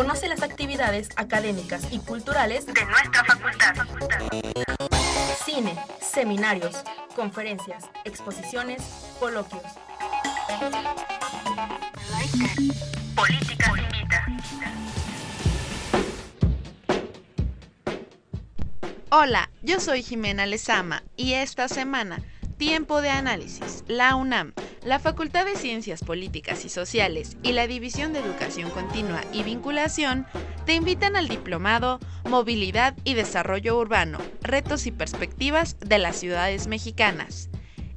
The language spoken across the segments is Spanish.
Conoce las actividades académicas y culturales de nuestra facultad. Cine, seminarios, conferencias, exposiciones, coloquios. Política invita. Hola, yo soy Jimena Lezama y esta semana, Tiempo de Análisis, la UNAM la Facultad de Ciencias Políticas y Sociales y la División de Educación Continua y Vinculación te invitan al diplomado Movilidad y Desarrollo Urbano, Retos y Perspectivas de las Ciudades Mexicanas.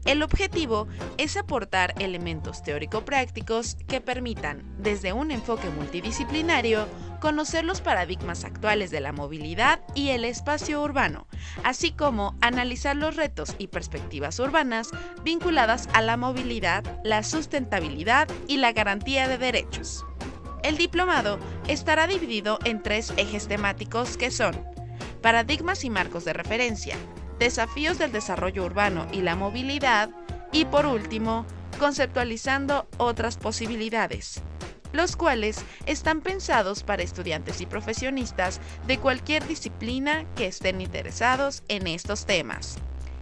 El objetivo es aportar elementos teórico-prácticos que permitan, desde un enfoque multidisciplinario, conocer los paradigmas actuales de la movilidad y el espacio urbano, así como analizar los retos y perspectivas urbanas vinculadas a la movilidad, la sustentabilidad y la garantía de derechos. El diplomado estará dividido en tres ejes temáticos que son paradigmas y marcos de referencia, desafíos del desarrollo urbano y la movilidad y por último, conceptualizando otras posibilidades los cuales están pensados para estudiantes y profesionistas de cualquier disciplina que estén interesados en estos temas.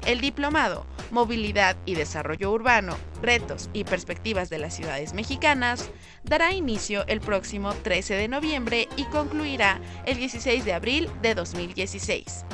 El diplomado Movilidad y Desarrollo Urbano, Retos y Perspectivas de las Ciudades Mexicanas dará inicio el próximo 13 de noviembre y concluirá el 16 de abril de 2016.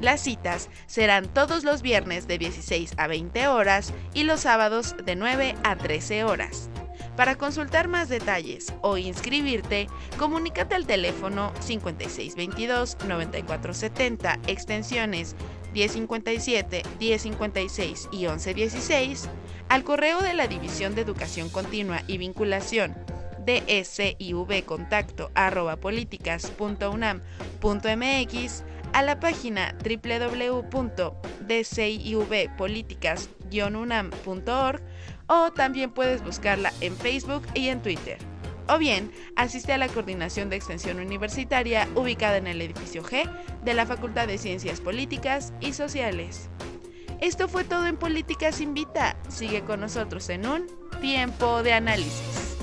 Las citas serán todos los viernes de 16 a 20 horas y los sábados de 9 a 13 horas. Para consultar más detalles o inscribirte, comunícate al teléfono 5622-9470, extensiones 1057, 1056 y 1116, al correo de la División de Educación Continua y Vinculación dsivcontacto.políticas.unam.mx a la página www.dcivpoliticas-unam.org o también puedes buscarla en Facebook y en Twitter. O bien, asiste a la coordinación de extensión universitaria ubicada en el edificio G de la Facultad de Ciencias Políticas y Sociales. Esto fue todo en Políticas Invita. Sigue con nosotros en un tiempo de análisis.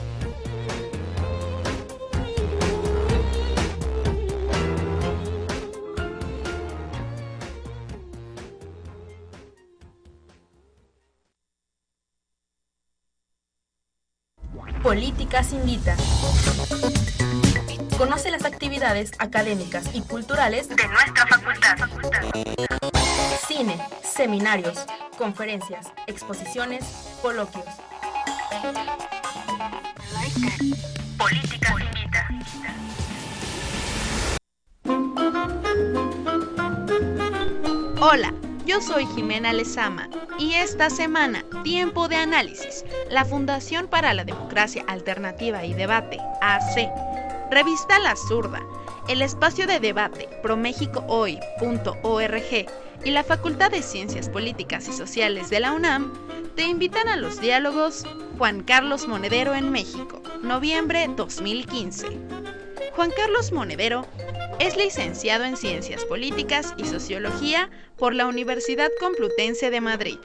Políticas Invita. Conoce las actividades académicas y culturales de nuestra facultad. Cine, seminarios, conferencias, exposiciones, coloquios. Políticas Invita. Hola. Yo soy Jimena Lezama y esta semana, Tiempo de Análisis, la Fundación para la Democracia Alternativa y Debate, AC, Revista La Zurda, el espacio de debate promexicohoy.org y la Facultad de Ciencias Políticas y Sociales de la UNAM te invitan a los diálogos Juan Carlos Monedero en México, noviembre 2015. Juan Carlos Monedero es licenciado en Ciencias Políticas y Sociología por la Universidad Complutense de Madrid,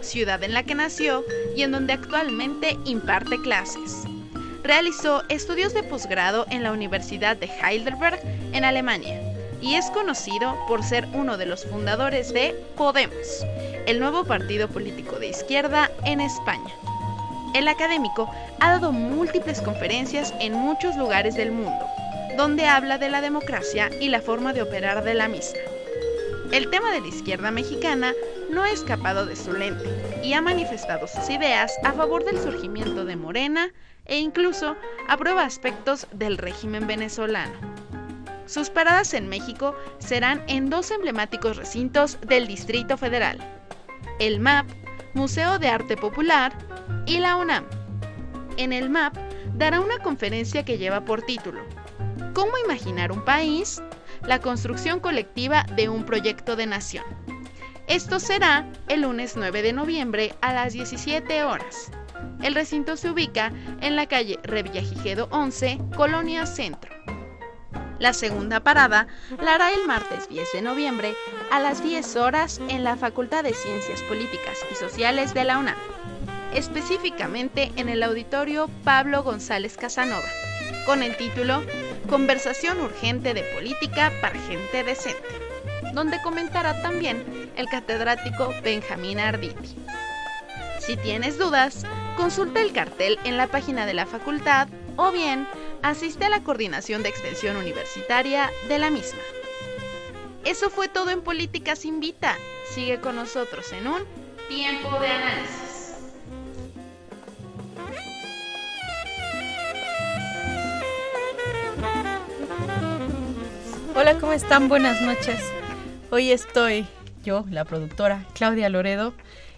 ciudad en la que nació y en donde actualmente imparte clases. Realizó estudios de posgrado en la Universidad de Heidelberg en Alemania y es conocido por ser uno de los fundadores de Podemos, el nuevo partido político de izquierda en España. El académico ha dado múltiples conferencias en muchos lugares del mundo, donde habla de la democracia y la forma de operar de la misma. El tema de la izquierda mexicana no ha escapado de su lente y ha manifestado sus ideas a favor del surgimiento de Morena e incluso aprueba aspectos del régimen venezolano. Sus paradas en México serán en dos emblemáticos recintos del Distrito Federal, el MAP, Museo de Arte Popular, y la UNAM. En el MAP dará una conferencia que lleva por título ¿Cómo imaginar un país? La construcción colectiva de un proyecto de nación. Esto será el lunes 9 de noviembre a las 17 horas. El recinto se ubica en la calle Revillagigedo 11, Colonia Centro. La segunda parada la hará el martes 10 de noviembre a las 10 horas en la Facultad de Ciencias Políticas y Sociales de la UNAM, específicamente en el auditorio Pablo González Casanova, con el título Conversación urgente de política para gente decente, donde comentará también el catedrático Benjamín Arditi. Si tienes dudas, consulta el cartel en la página de la facultad o bien asiste a la coordinación de extensión universitaria de la misma. Eso fue todo en Políticas Invita. Sigue con nosotros en un tiempo de análisis. Hola, ¿cómo están? Buenas noches. Hoy estoy yo, la productora Claudia Loredo,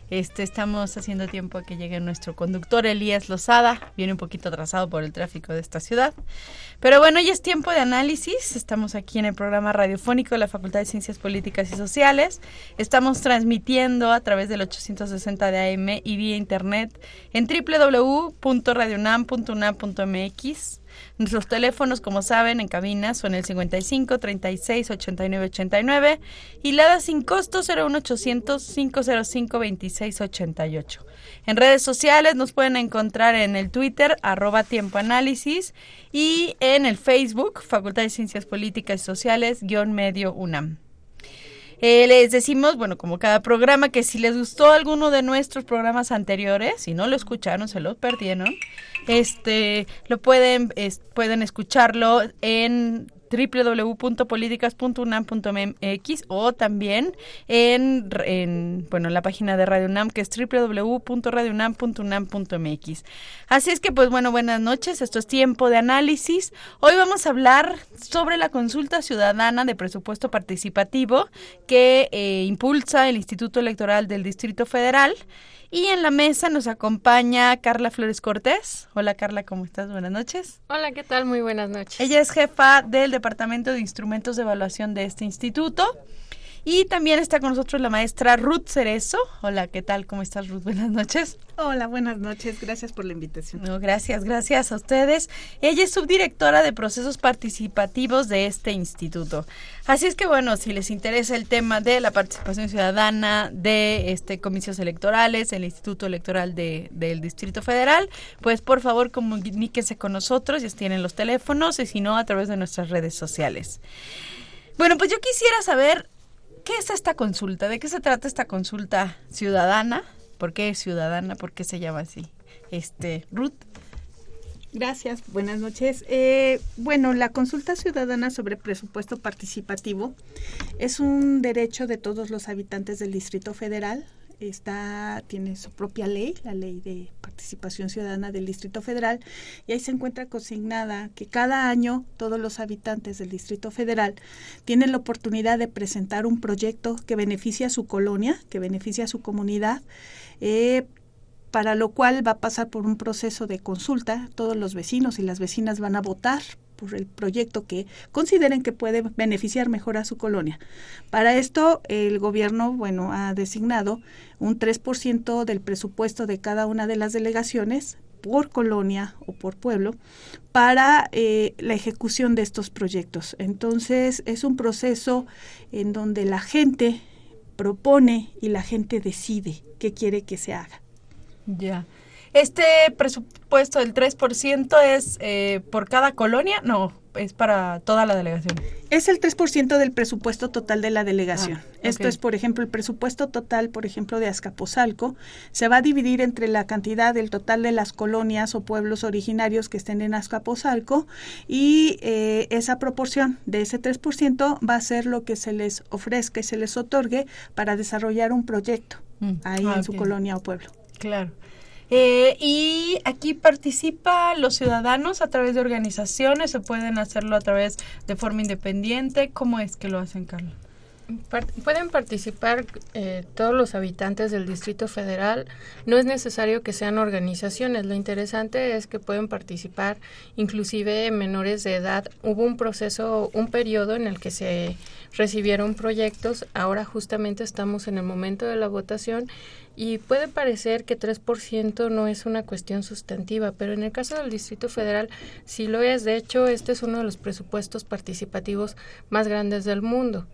este, estamos haciendo tiempo a que llegue nuestro conductor Elías Lozada. Viene un poquito atrasado por el tráfico de esta ciudad. Pero bueno, ya es tiempo de análisis. Estamos aquí en el programa radiofónico de la Facultad de Ciencias Políticas y Sociales. Estamos transmitiendo a través del 860 de AM y vía internet en www.radionam.unam.mx Nuestros teléfonos, como saben, en cabina son el 55 36 89 89 y la da sin costo 01800 505 26 88. En redes sociales nos pueden encontrar en el Twitter, arroba tiempo y en el Facebook, Facultad de Ciencias Políticas y Sociales, guion medio UNAM. Eh, les decimos, bueno, como cada programa, que si les gustó alguno de nuestros programas anteriores, si no lo escucharon, se los perdieron, este, lo pueden, pueden escucharlo en www.políticas.unam.mx o también en, en, la página de Radio UNAM que es www.radiounam.unam.mx. Así es que pues bueno, buenas noches, esto es tiempo de análisis. Hoy vamos a hablar sobre la consulta ciudadana de presupuesto participativo que eh, impulsa el Instituto Electoral del Distrito Federal. Y en la mesa nos acompaña Carla Flores Cortés. Hola Carla, ¿cómo estás? Buenas noches. Hola, ¿qué tal? Muy buenas noches. Ella es jefa del Departamento de Instrumentos de Evaluación de este instituto. Y también está con nosotros la maestra Ruth Cerezo. Hola, ¿qué tal? ¿Cómo estás, Ruth? Buenas noches. Hola, buenas noches. Gracias por la invitación. No, gracias, gracias a ustedes. Ella es subdirectora de procesos participativos de este instituto. Así es que, bueno, si les interesa el tema de la participación ciudadana, de este comicios electorales, el Instituto Electoral de, del Distrito Federal, pues por favor comuníquense con nosotros, ya tienen los teléfonos y si no, a través de nuestras redes sociales. Bueno, pues yo quisiera saber ¿Qué es esta consulta? ¿De qué se trata esta consulta ciudadana? ¿Por qué ciudadana? ¿Por qué se llama así? Este, Ruth. Gracias, buenas noches. Eh, bueno, la consulta ciudadana sobre presupuesto participativo es un derecho de todos los habitantes del Distrito Federal está, tiene su propia ley, la ley de participación ciudadana del Distrito Federal, y ahí se encuentra consignada que cada año todos los habitantes del Distrito Federal tienen la oportunidad de presentar un proyecto que beneficia a su colonia, que beneficia a su comunidad, eh, para lo cual va a pasar por un proceso de consulta. Todos los vecinos y las vecinas van a votar por el proyecto que consideren que puede beneficiar mejor a su colonia. Para esto, el gobierno, bueno, ha designado un 3% del presupuesto de cada una de las delegaciones por colonia o por pueblo para eh, la ejecución de estos proyectos. Entonces, es un proceso en donde la gente propone y la gente decide qué quiere que se haga. Ya. Este presupuesto del 3% es eh, por cada colonia, no, es para toda la delegación. Es el 3% del presupuesto total de la delegación. Ah, Esto es, por ejemplo, el presupuesto total, por ejemplo, de Azcapotzalco. Se va a dividir entre la cantidad del total de las colonias o pueblos originarios que estén en Azcapotzalco y eh, esa proporción de ese 3% va a ser lo que se les ofrezca y se les otorgue para desarrollar un proyecto mm. ahí ah, en su colonia o pueblo. Claro. Eh, y aquí participan los ciudadanos a través de organizaciones, se pueden hacerlo a través de forma independiente. ¿Cómo es que lo hacen, Carlos? Pueden participar eh, todos los habitantes del Distrito Federal. No es necesario que sean organizaciones. Lo interesante es que pueden participar inclusive menores de edad. Hubo un proceso, un periodo en el que se recibieron proyectos. Ahora justamente estamos en el momento de la votación y puede parecer que 3% no es una cuestión sustantiva, pero en el caso del Distrito Federal sí lo es. De hecho, este es uno de los presupuestos participativos más grandes del mundo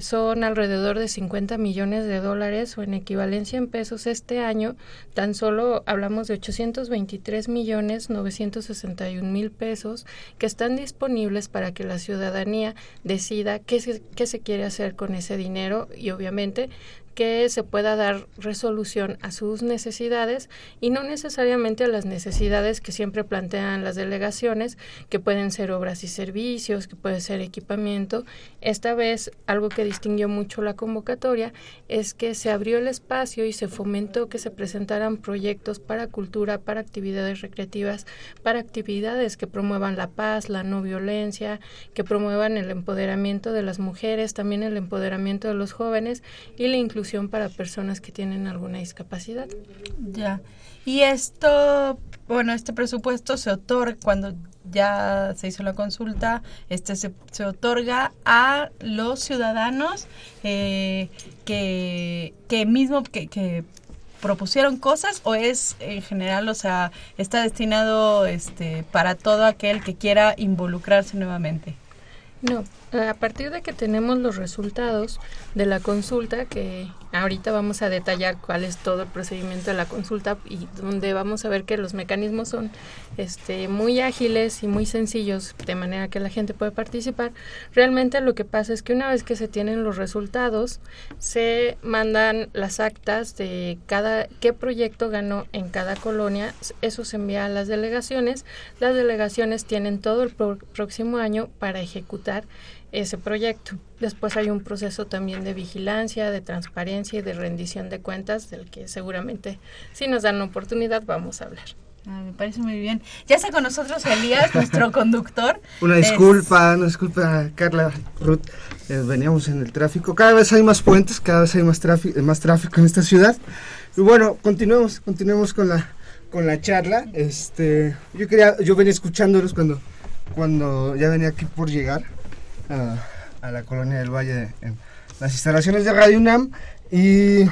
son alrededor de 50 millones de dólares o en equivalencia en pesos este año, tan solo hablamos de 823 millones 961 mil pesos que están disponibles para que la ciudadanía decida qué se, qué se quiere hacer con ese dinero y obviamente que se pueda dar resolución a sus necesidades y no necesariamente a las necesidades que siempre plantean las delegaciones, que pueden ser obras y servicios, que puede ser equipamiento. Esta vez algo que distinguió mucho la convocatoria es que se abrió el espacio y se fomentó que se presentaran proyectos para cultura, para actividades recreativas, para actividades que promuevan la paz, la no violencia, que promuevan el empoderamiento de las mujeres, también el empoderamiento de los jóvenes y la inclusión para personas que tienen alguna discapacidad. Ya. Y esto, bueno, este presupuesto se otorga cuando ya se hizo la consulta, este se, se otorga a los ciudadanos eh, que, que mismo que, que propusieron cosas o es en general, o sea, está destinado este para todo aquel que quiera involucrarse nuevamente? No, a partir de que tenemos los resultados de la consulta, que ahorita vamos a detallar cuál es todo el procedimiento de la consulta y donde vamos a ver que los mecanismos son este, muy ágiles y muy sencillos, de manera que la gente puede participar. Realmente lo que pasa es que una vez que se tienen los resultados, se mandan las actas de cada qué proyecto ganó en cada colonia, eso se envía a las delegaciones, las delegaciones tienen todo el próximo año para ejecutar ese proyecto. Después hay un proceso también de vigilancia, de transparencia y de rendición de cuentas, del que seguramente si nos dan la oportunidad vamos a hablar. Ah, me parece muy bien. Ya está con nosotros Elías, nuestro conductor. Una disculpa, una disculpa, Carla, Ruth. Eh, veníamos en el tráfico. Cada vez hay más puentes, cada vez hay más tráfico, más tráfico en esta ciudad. Y bueno, continuemos, continuemos con la con la charla. Este, yo quería, yo venía escuchándolos cuando cuando ya venía aquí por llegar a, la colonia del Valle en las instalaciones de Radio UNAM y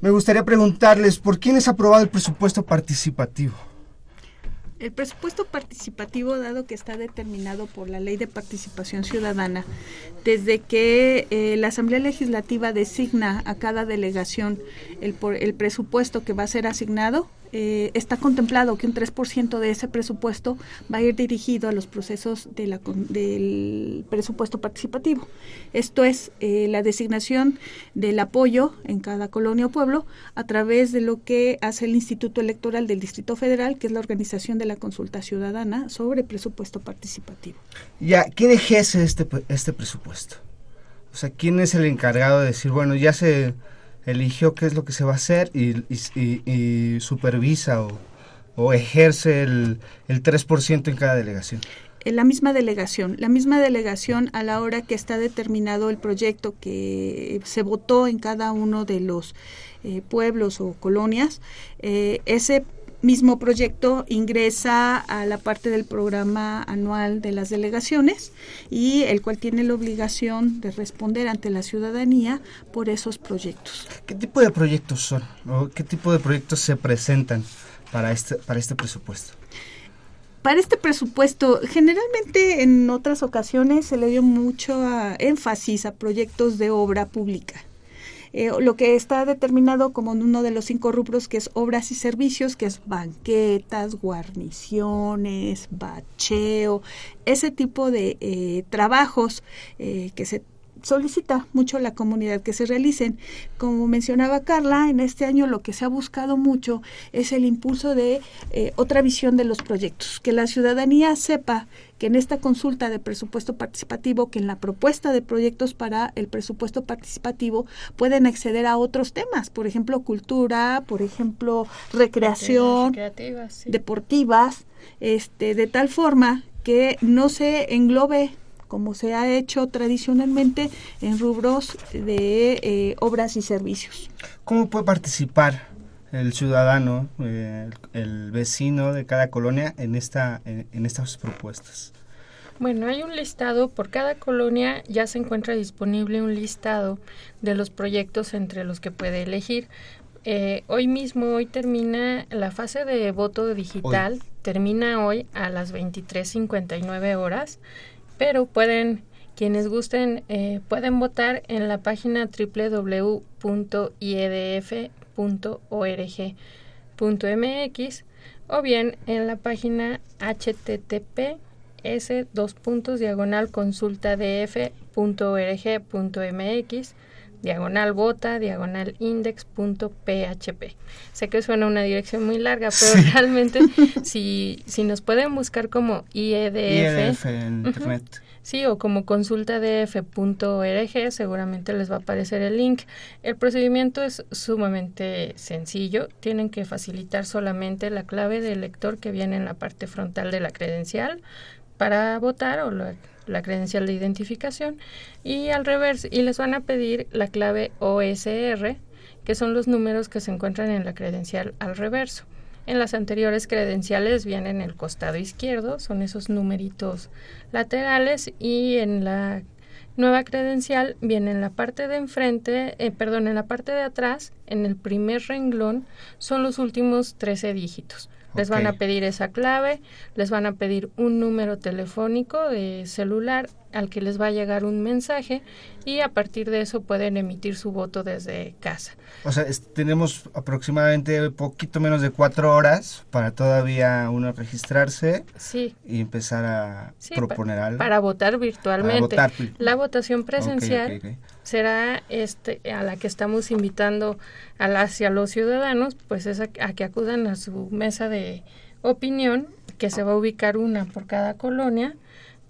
me gustaría preguntarles por quién es aprobado el presupuesto participativo. El presupuesto participativo, dado que está determinado por la Ley de Participación Ciudadana, desde que eh, la Asamblea Legislativa designa a cada delegación el, el presupuesto que va a ser asignado, eh, está contemplado que un 3% de ese presupuesto va a ir dirigido a los procesos de la, del presupuesto participativo. Esto es eh, la designación del apoyo en cada colonia o pueblo a través de lo que hace el Instituto Electoral del Distrito Federal, que es la organización de la consulta ciudadana sobre presupuesto participativo. Ya, ¿quién ejerce este, este presupuesto? O sea, ¿quién es el encargado de decir, bueno, ya se eligió qué es lo que se va a hacer y, supervisa o, ejerce el, el 3% en cada delegación? En la misma delegación, la misma delegación a la hora que está determinado el proyecto que se votó en cada uno de los eh, pueblos o colonias, eh, ese mismo proyecto ingresa a la parte del programa anual de las delegaciones y el cual tiene la obligación de responder ante la ciudadanía por esos proyectos. ¿Qué tipo de proyectos son? ¿O ¿Qué tipo de proyectos se presentan para este, para este presupuesto? Para este presupuesto, generalmente en otras ocasiones se le dio mucho énfasis a proyectos de obra pública eh, lo que está determinado como uno de los cinco rubros que es obras y servicios, que es banquetas, guarniciones, bacheo, ese tipo de eh, trabajos eh, que se solicita mucho la comunidad que se realicen. Como mencionaba Carla, en este año lo que se ha buscado mucho es el impulso de eh, otra visión de los proyectos, que la ciudadanía sepa que en esta consulta de presupuesto participativo, que en la propuesta de proyectos para el presupuesto participativo pueden acceder a otros temas, por ejemplo, cultura, por ejemplo, recreación, deportivas, este, de tal forma que no se englobe como se ha hecho tradicionalmente en rubros de eh, obras y servicios. ¿Cómo puede participar el ciudadano, eh, el vecino de cada colonia en, esta, en, estas propuestas? Bueno, hay un listado, por cada colonia ya se encuentra disponible un listado de los proyectos entre los que puede elegir. Eh, hoy mismo, hoy termina la fase de voto digital, termina hoy a las 23.59 horas pero pueden, quienes gusten, eh, pueden votar en la página www.iedf.org.mx o bien en la página http s dos puntos diagonal diagonal vota diagonal index.php. Sé que suena una dirección muy larga, pero realmente si, si nos pueden buscar como IEDF, en internet. Sí, o como consultadf.org, seguramente les va a aparecer el link. El procedimiento es sumamente sencillo. Tienen que facilitar solamente la clave del lector que viene en la parte frontal de la credencial para votar o la la credencial de identificación y al revés y les van a pedir la clave OSR que son los números que se encuentran en la credencial al reverso. En las anteriores credenciales vienen en el costado izquierdo, son esos numeritos laterales y en la nueva credencial viene en la parte de enfrente, eh, perdón, en la parte de atrás, en el primer renglón, son los últimos 13 dígitos. Les van a pedir esa clave, les van a pedir un número telefónico de celular al que les va a llegar un mensaje y a partir de eso pueden emitir su voto desde casa. O sea, tenemos aproximadamente poquito menos de cuatro horas para todavía uno registrarse sí. y empezar a proponer algo. Para votar virtualmente. La votación presencial será este a la que estamos invitando a las y a los ciudadanos, pues es a que acudan a su mesa de opinión, que se va a ubicar una por cada colonia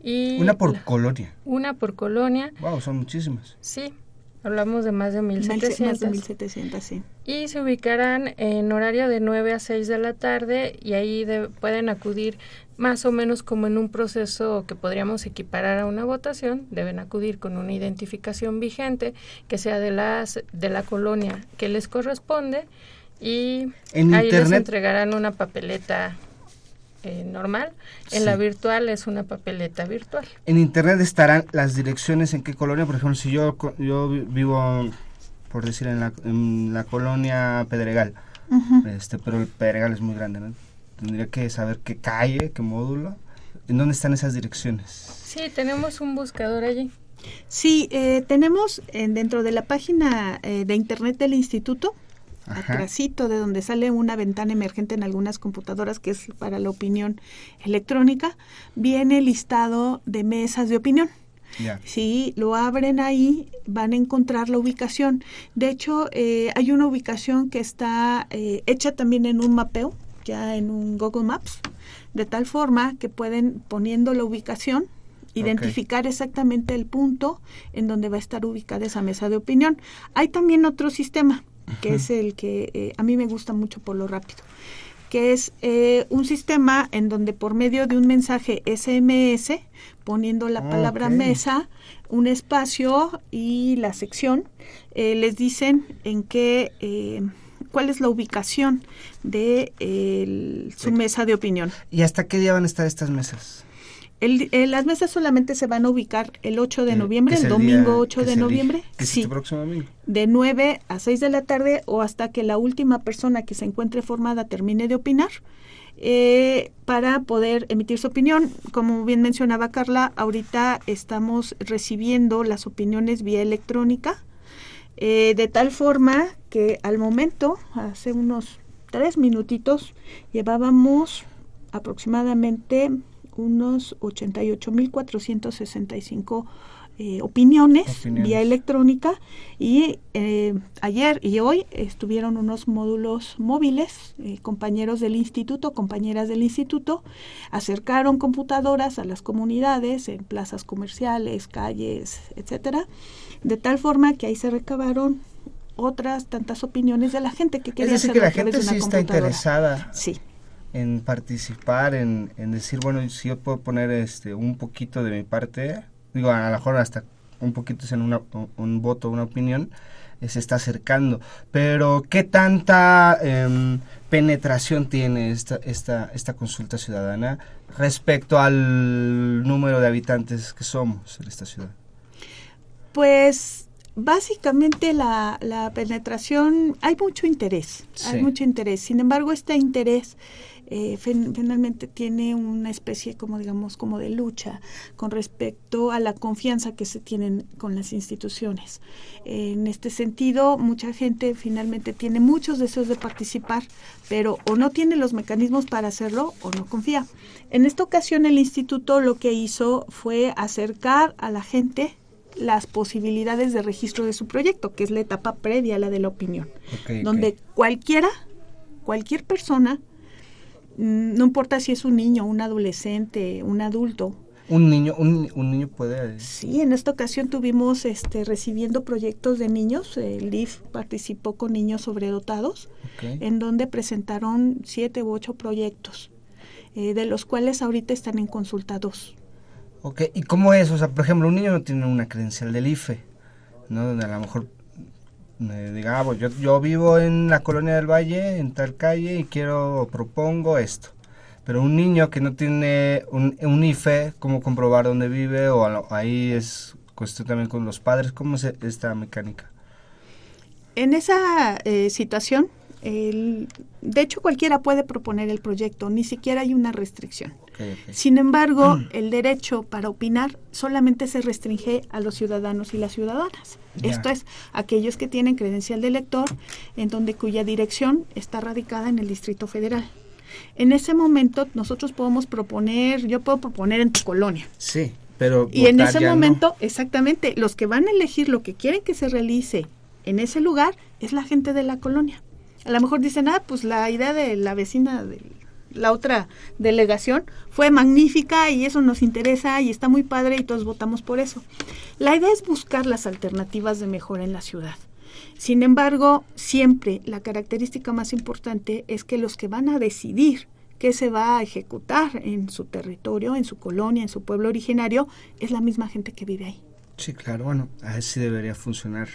una por colonia. Una por colonia. Wow, son muchísimas. Sí, hablamos de más de 1700. Más de 1700, sí. Y se ubicarán en horario de 9 a 6 de la tarde y ahí pueden acudir más o menos como en un proceso que podríamos equiparar a una votación, deben acudir con una identificación vigente que sea de las de la colonia que les corresponde y ahí les entregarán una papeleta eh, normal. En la virtual es una papeleta virtual. En internet estarán las direcciones en qué colonia, por ejemplo, si yo yo vivo, por decir, en la, en la colonia Pedregal, este, pero el Pedregal es muy grande, ¿no? Tendría que saber qué calle, qué módulo, en dónde están esas direcciones. Sí, tenemos un buscador allí. Sí, eh, tenemos dentro de la página eh, de internet del instituto, atrásito de donde sale una ventana emergente en algunas computadoras que es para la opinión electrónica, viene listado de mesas de opinión. Si lo abren ahí, van a encontrar la ubicación. De hecho, eh, hay una ubicación que está eh, hecha también en un mapeo, ya en un Google Maps, de tal forma que pueden, poniendo la ubicación, identificar exactamente el punto en donde va a estar ubicada esa mesa de opinión. Hay también otro sistema que es el que eh, a mí me gusta mucho por lo rápido, que es eh, un sistema en donde por medio de un mensaje SMS, poniendo la ah, palabra mesa, un espacio y la sección, eh, les dicen en qué cuál es la ubicación de su mesa de opinión. ¿Y hasta qué día van a estar estas mesas? El, eh, las mesas solamente se van a ubicar el 8 de noviembre, el, domingo 8 de noviembre. sí. Este próximo domingo. De 9 a 6 de la tarde o hasta que la última persona que se encuentre formada termine de opinar. Eh, para poder emitir su opinión. Como bien mencionaba Carla, ahorita estamos recibiendo las opiniones vía electrónica, eh, de tal forma que al momento, hace unos tres minutitos, llevábamos aproximadamente unos 88.465 eh, opiniones, vía electrónica y eh, ayer y hoy estuvieron unos módulos móviles, eh, compañeros del instituto, compañeras del instituto, acercaron computadoras a las comunidades en plazas comerciales, calles, etcétera, de tal forma que ahí se recabaron otras tantas opiniones de la gente que quería es decir, que la gente sí está interesada sí. en participar, en, en decir, bueno, si yo puedo poner este un poquito de mi parte, digo, a lo mejor hasta un poquito en una, un voto, una opinión, eh, se está acercando. Pero, ¿qué tanta em, penetración tiene esta, esta, esta consulta ciudadana respecto al número de habitantes que somos en esta ciudad? Pues básicamente la, la penetración, hay mucho interés, hay mucho interés. Sin embargo, este interés eh, finalmente tiene una especie como digamos como de lucha con respecto a la confianza que se tienen con las instituciones. en este sentido, mucha gente finalmente tiene muchos deseos de participar, pero o no tiene los mecanismos para hacerlo o no confía. En esta ocasión el instituto lo que hizo fue acercar a la gente las posibilidades de registro de su proyecto, que es la etapa previa a la de la opinión, donde cualquiera, cualquier persona Mm, no importa si es un niño, un adolescente, un adulto. Un niño, un, niño puede. Sí, en esta ocasión tuvimos este, recibiendo proyectos de niños. El DIF participó con niños sobredotados, en donde presentaron siete u ocho proyectos, eh, de los cuales ahorita están en consulta dos. Ok, ¿y cómo es? O sea, por ejemplo, un niño no tiene una credencial del IFE, ¿no? Donde a lo mejor digamos, yo, yo vivo en la colonia del Valle, en tal calle, y quiero, propongo esto. Pero un niño que no tiene un, un IFE, ¿cómo comprobar dónde vive? O ahí es cuestión también con los padres. ¿Cómo es esta mecánica? En esa eh, situación, el, de hecho cualquiera puede proponer el proyecto, ni siquiera hay una restricción. Sin embargo, mm. el derecho para opinar solamente se restringe a los ciudadanos y las ciudadanas. Esto es, aquellos que tienen credencial de elector, en donde cuya dirección está radicada en el Distrito Federal. En ese momento nosotros podemos proponer, yo puedo proponer en tu colonia. Sí, pero... Y en ese momento, exactamente, los que van a elegir lo que quieren que se realice en ese lugar es la gente de la colonia. A lo mejor dicen, ah, pues la idea de la vecina del la otra delegación fue magnífica y eso nos interesa y está muy padre y todos votamos por eso. La idea es buscar las alternativas de mejora en la ciudad. Sin embargo, siempre la característica más importante es que los que van a decidir qué se va a ejecutar en su territorio, en su colonia, en su pueblo originario, es la misma gente que vive ahí. Sí, claro, bueno, así debería funcionar.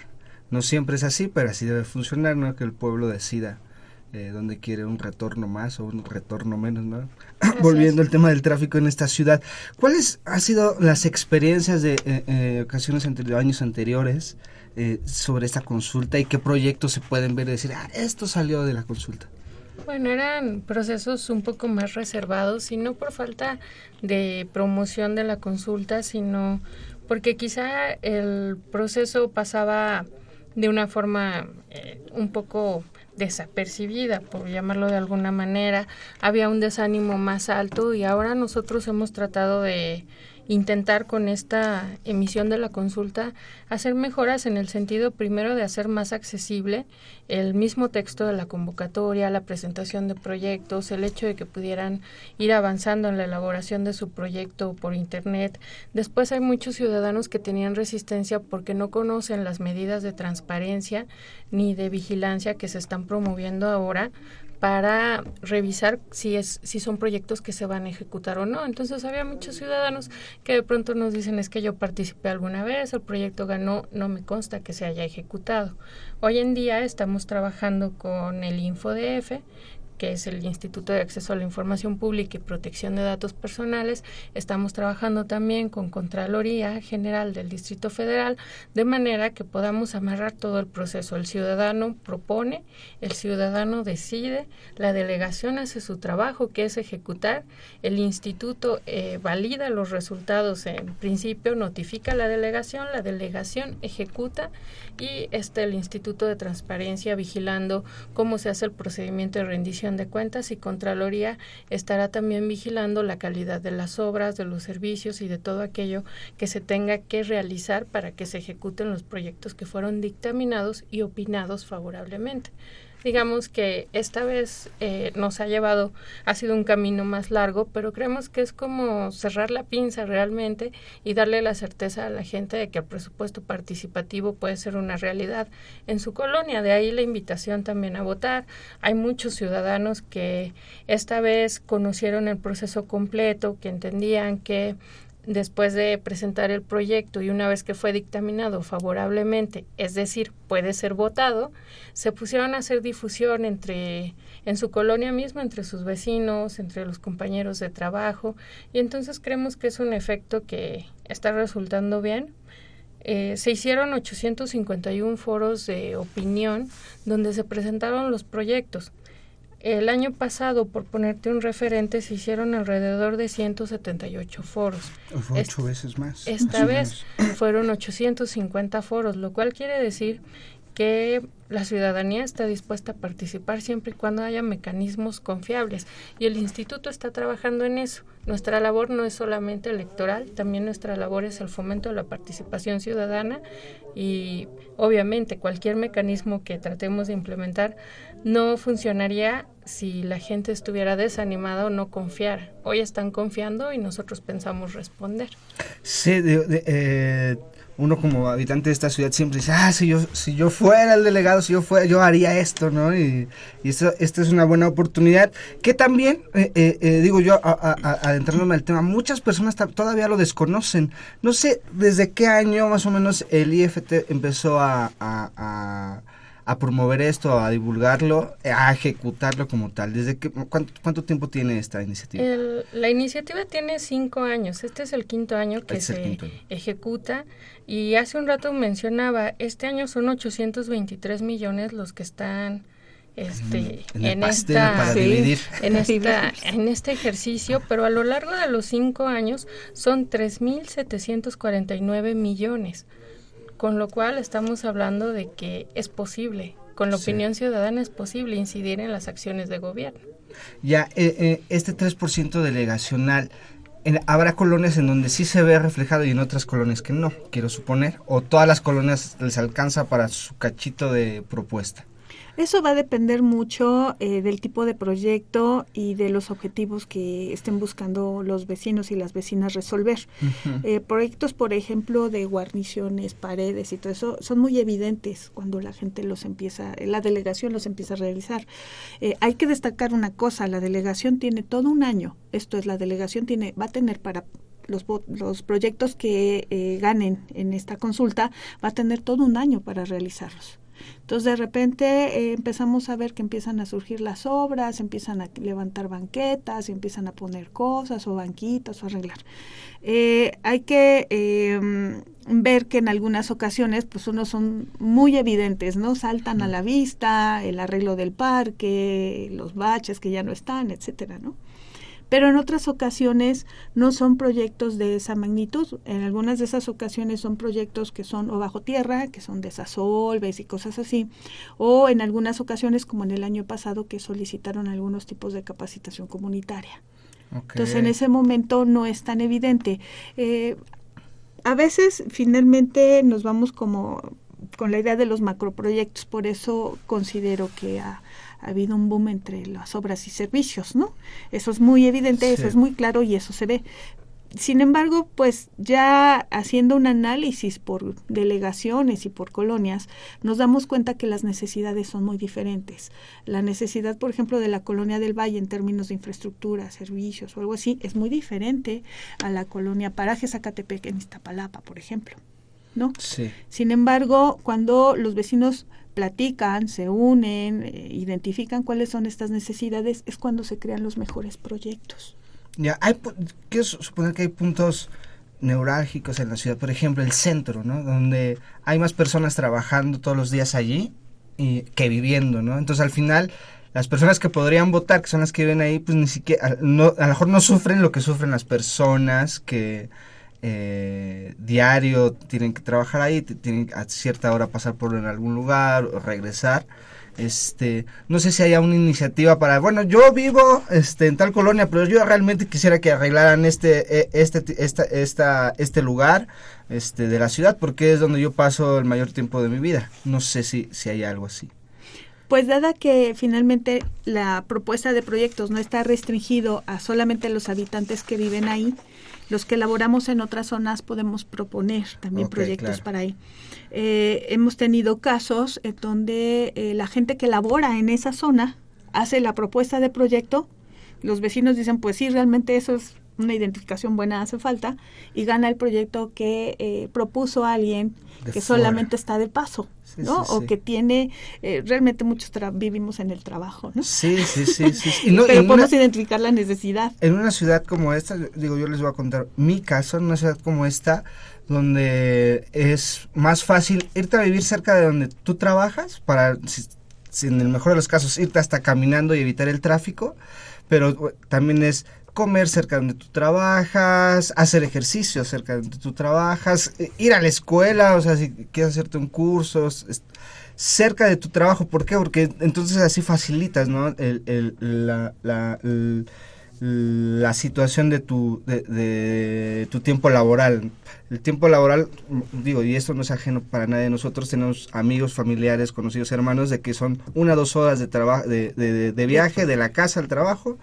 No siempre es así, pero así debe funcionar, ¿no? Que el pueblo decida eh, donde quiere un retorno más o un retorno menos, ¿no? Volviendo al tema del tráfico en esta ciudad, ¿cuáles han sido las experiencias de eh, eh, ocasiones anteriores, años anteriores sobre esta consulta y qué proyectos se pueden ver y decir, ah, esto salió de la consulta? Bueno, eran procesos un poco más reservados y no por falta de promoción de la consulta, sino porque quizá el proceso pasaba de una forma un poco desapercibida, por llamarlo de alguna manera, había un desánimo más alto y ahora nosotros hemos tratado de intentar con esta emisión de la consulta hacer mejoras en el sentido primero de hacer más accesible el mismo texto de la convocatoria, la presentación de proyectos, el hecho de que pudieran ir avanzando en la elaboración de su proyecto por internet. Después hay muchos ciudadanos que tenían resistencia porque no conocen las medidas de transparencia ni de vigilancia que se están promoviendo ahora para revisar si es si son proyectos que se van a ejecutar o no. Entonces había muchos ciudadanos que de pronto nos dicen es que yo participé alguna vez, el proyecto ganó, no me consta que se haya ejecutado. Hoy en día estamos trabajando con el InfoDF, que es el Instituto de Acceso a la Información Pública y Protección de Datos Personales. Estamos trabajando también con Contraloría General del Distrito Federal, de manera que podamos amarrar todo el proceso. El ciudadano propone, el ciudadano decide, la delegación hace su trabajo, que es ejecutar, el instituto eh, valida los resultados en principio, notifica a la delegación, la delegación ejecuta y está el Instituto de Transparencia vigilando cómo se hace el procedimiento de rendición de cuentas y Contraloría estará también vigilando la calidad de las obras, de los servicios y de todo aquello que se tenga que realizar para que se ejecuten los proyectos que fueron dictaminados y opinados favorablemente digamos que esta vez eh, nos ha llevado, ha sido un camino más largo, pero creemos que es como cerrar la pinza realmente y darle la certeza a la gente de que el presupuesto participativo puede ser una realidad en su colonia. De ahí la invitación también a votar. Hay muchos ciudadanos que esta vez conocieron el proceso completo, que entendían que después de presentar el proyecto y una vez que fue dictaminado favorablemente, es decir, puede ser votado, se pusieron a hacer difusión entre en su colonia misma, entre sus vecinos, entre los compañeros de trabajo, y entonces creemos que es un efecto que está resultando bien. Eh, se hicieron 851 foros de opinión donde se presentaron los proyectos. El año pasado, por ponerte un referente, se hicieron alrededor de 178 foros. Fue ocho veces más. Esta vez fueron 850 foros, lo cual quiere decir que la ciudadanía está dispuesta a participar siempre y cuando haya mecanismos confiables. Y el instituto está trabajando en eso. Nuestra labor no es solamente electoral, también nuestra labor es el fomento de la participación ciudadana y obviamente cualquier mecanismo que tratemos de implementar no funcionaría si la gente estuviera desanimada o no confiara. Hoy están confiando y nosotros pensamos responder. Sí, eh, uno como habitante de esta ciudad siempre dice, ah, si yo, si yo fuera el delegado, si yo fuera, yo haría esto, ¿no? Y, y esto, esta es una buena oportunidad que también, eh, eh, digo yo, adentrándome al tema, muchas personas todavía lo desconocen. No sé desde qué año más o menos el IFT empezó a a promover esto, a divulgarlo, a ejecutarlo como tal? ¿Desde que, cuánto, tiempo tiene esta iniciativa? la iniciativa tiene cinco años. Este es el quinto año que se ejecuta. Y hace un rato mencionaba, este año son 823 millones los que están este, en, esta, en, esta, en este ejercicio, pero a lo largo de los cinco años son 3.749 millones con lo cual estamos hablando de que es posible, con la opinión ciudadana es posible incidir en las acciones de gobierno. Ya, eh, eh, este 3% delegacional, habrá colonias en donde sí se ve reflejado y en otras colonias que no, quiero suponer, o todas las colonias les alcanza para su cachito de propuesta. Eso va a depender mucho eh, del tipo de proyecto y de los objetivos que estén buscando los vecinos y las vecinas resolver. Eh, proyectos, por ejemplo, de guarniciones, paredes y todo eso, son muy evidentes cuando la gente los empieza, la delegación los empieza a realizar. Eh, hay que destacar una cosa, la delegación tiene todo un año, esto es, la delegación tiene, va a tener para los, los proyectos que ganen en esta consulta, va a tener todo un año para realizarlos. Entonces de repente eh, empezamos a ver que empiezan a surgir las obras, empiezan a levantar banquetas, empiezan a poner cosas o banquitas o arreglar. Eh, hay que em, ver que en algunas ocasiones pues unos son muy evidentes, ¿no? Saltan a la vista, el arreglo del parque, los baches que ya no están, etcétera, ¿no? Pero en otras ocasiones no son proyectos de esa magnitud. En algunas de esas ocasiones son proyectos que son o bajo tierra, que son desasolves y cosas así, o en algunas ocasiones, como en el año pasado, que solicitaron algunos tipos de capacitación comunitaria. Entonces, en ese momento no es tan evidente. Eh, a veces, finalmente, nos vamos como con la idea de los macroproyectos, por eso considero que a ha habido un boom entre las obras y servicios, ¿no? Eso es muy evidente, eso es muy claro y eso se ve. Sin embargo, pues ya haciendo un análisis por delegaciones y por colonias, nos damos cuenta que las necesidades son muy diferentes. La necesidad, por ejemplo, de la colonia del Valle en términos de infraestructura, servicios o algo así, es muy diferente a la colonia Paraje Zacatepec en Iztapalapa, por ejemplo. ¿no? Sí. Sin embargo, cuando los vecinos platican, se unen, eh, identifican cuáles son estas necesidades, es cuando se crean los mejores proyectos. Ya, hay, quiero suponer que hay puntos neurálgicos en la ciudad, por ejemplo, el centro, ¿no? Donde hay más personas trabajando todos los días allí y, que viviendo, ¿no? Entonces, al final, las personas que podrían votar, que son las que viven ahí, pues ni siquiera, a lo mejor no sufren lo que sufren las personas que eh, diario tienen que trabajar ahí, tienen a cierta hora pasar por en algún lugar o regresar. este no sé si haya una iniciativa para bueno yo vivo este en tal colonia pero yo realmente quisiera que arreglaran este eh, este esta, esta este lugar este de la ciudad porque es donde yo paso el mayor tiempo de mi vida no sé si si hay algo así pues dada que finalmente la propuesta de proyectos no está restringido a solamente los habitantes que viven ahí, los que elaboramos en otras zonas podemos proponer también proyectos claro. para ahí. Eh, hemos tenido casos en donde eh, la gente que labora en esa zona hace la propuesta de proyecto, los vecinos dicen, pues sí, realmente eso es una identificación buena, hace falta, y gana el proyecto que eh, propuso alguien De que fuera. solamente está de paso, Sí, ¿no? sí, O sí. que tiene, eh, realmente muchos tra- vivimos en el trabajo, ¿no? sí sí sí sí, no- Pero podemos una- identificar la necesidad. en una ciudad como esta, digo, yo les voy a contar mi caso, en una ciudad como esta, donde es más fácil irte a vivir cerca de donde tú trabajas, para, si, si en el mejor de los casos, irte hasta caminando y evitar el tráfico, pero también es comer cerca de donde tú trabajas, hacer ejercicio cerca de donde tú trabajas, eh, ir a la escuela, o sea, si quieres hacerte un curso, cerca de tu trabajo, ¿por qué? Porque entonces así facilitas, ¿no? El, la, situación de tu, de, tu tiempo laboral. El tiempo laboral, digo, y esto no es ajeno para nadie nosotros, tenemos amigos, familiares, conocidos, hermanos, de que son una o dos horas de- de- de viaje de la casa al trabajo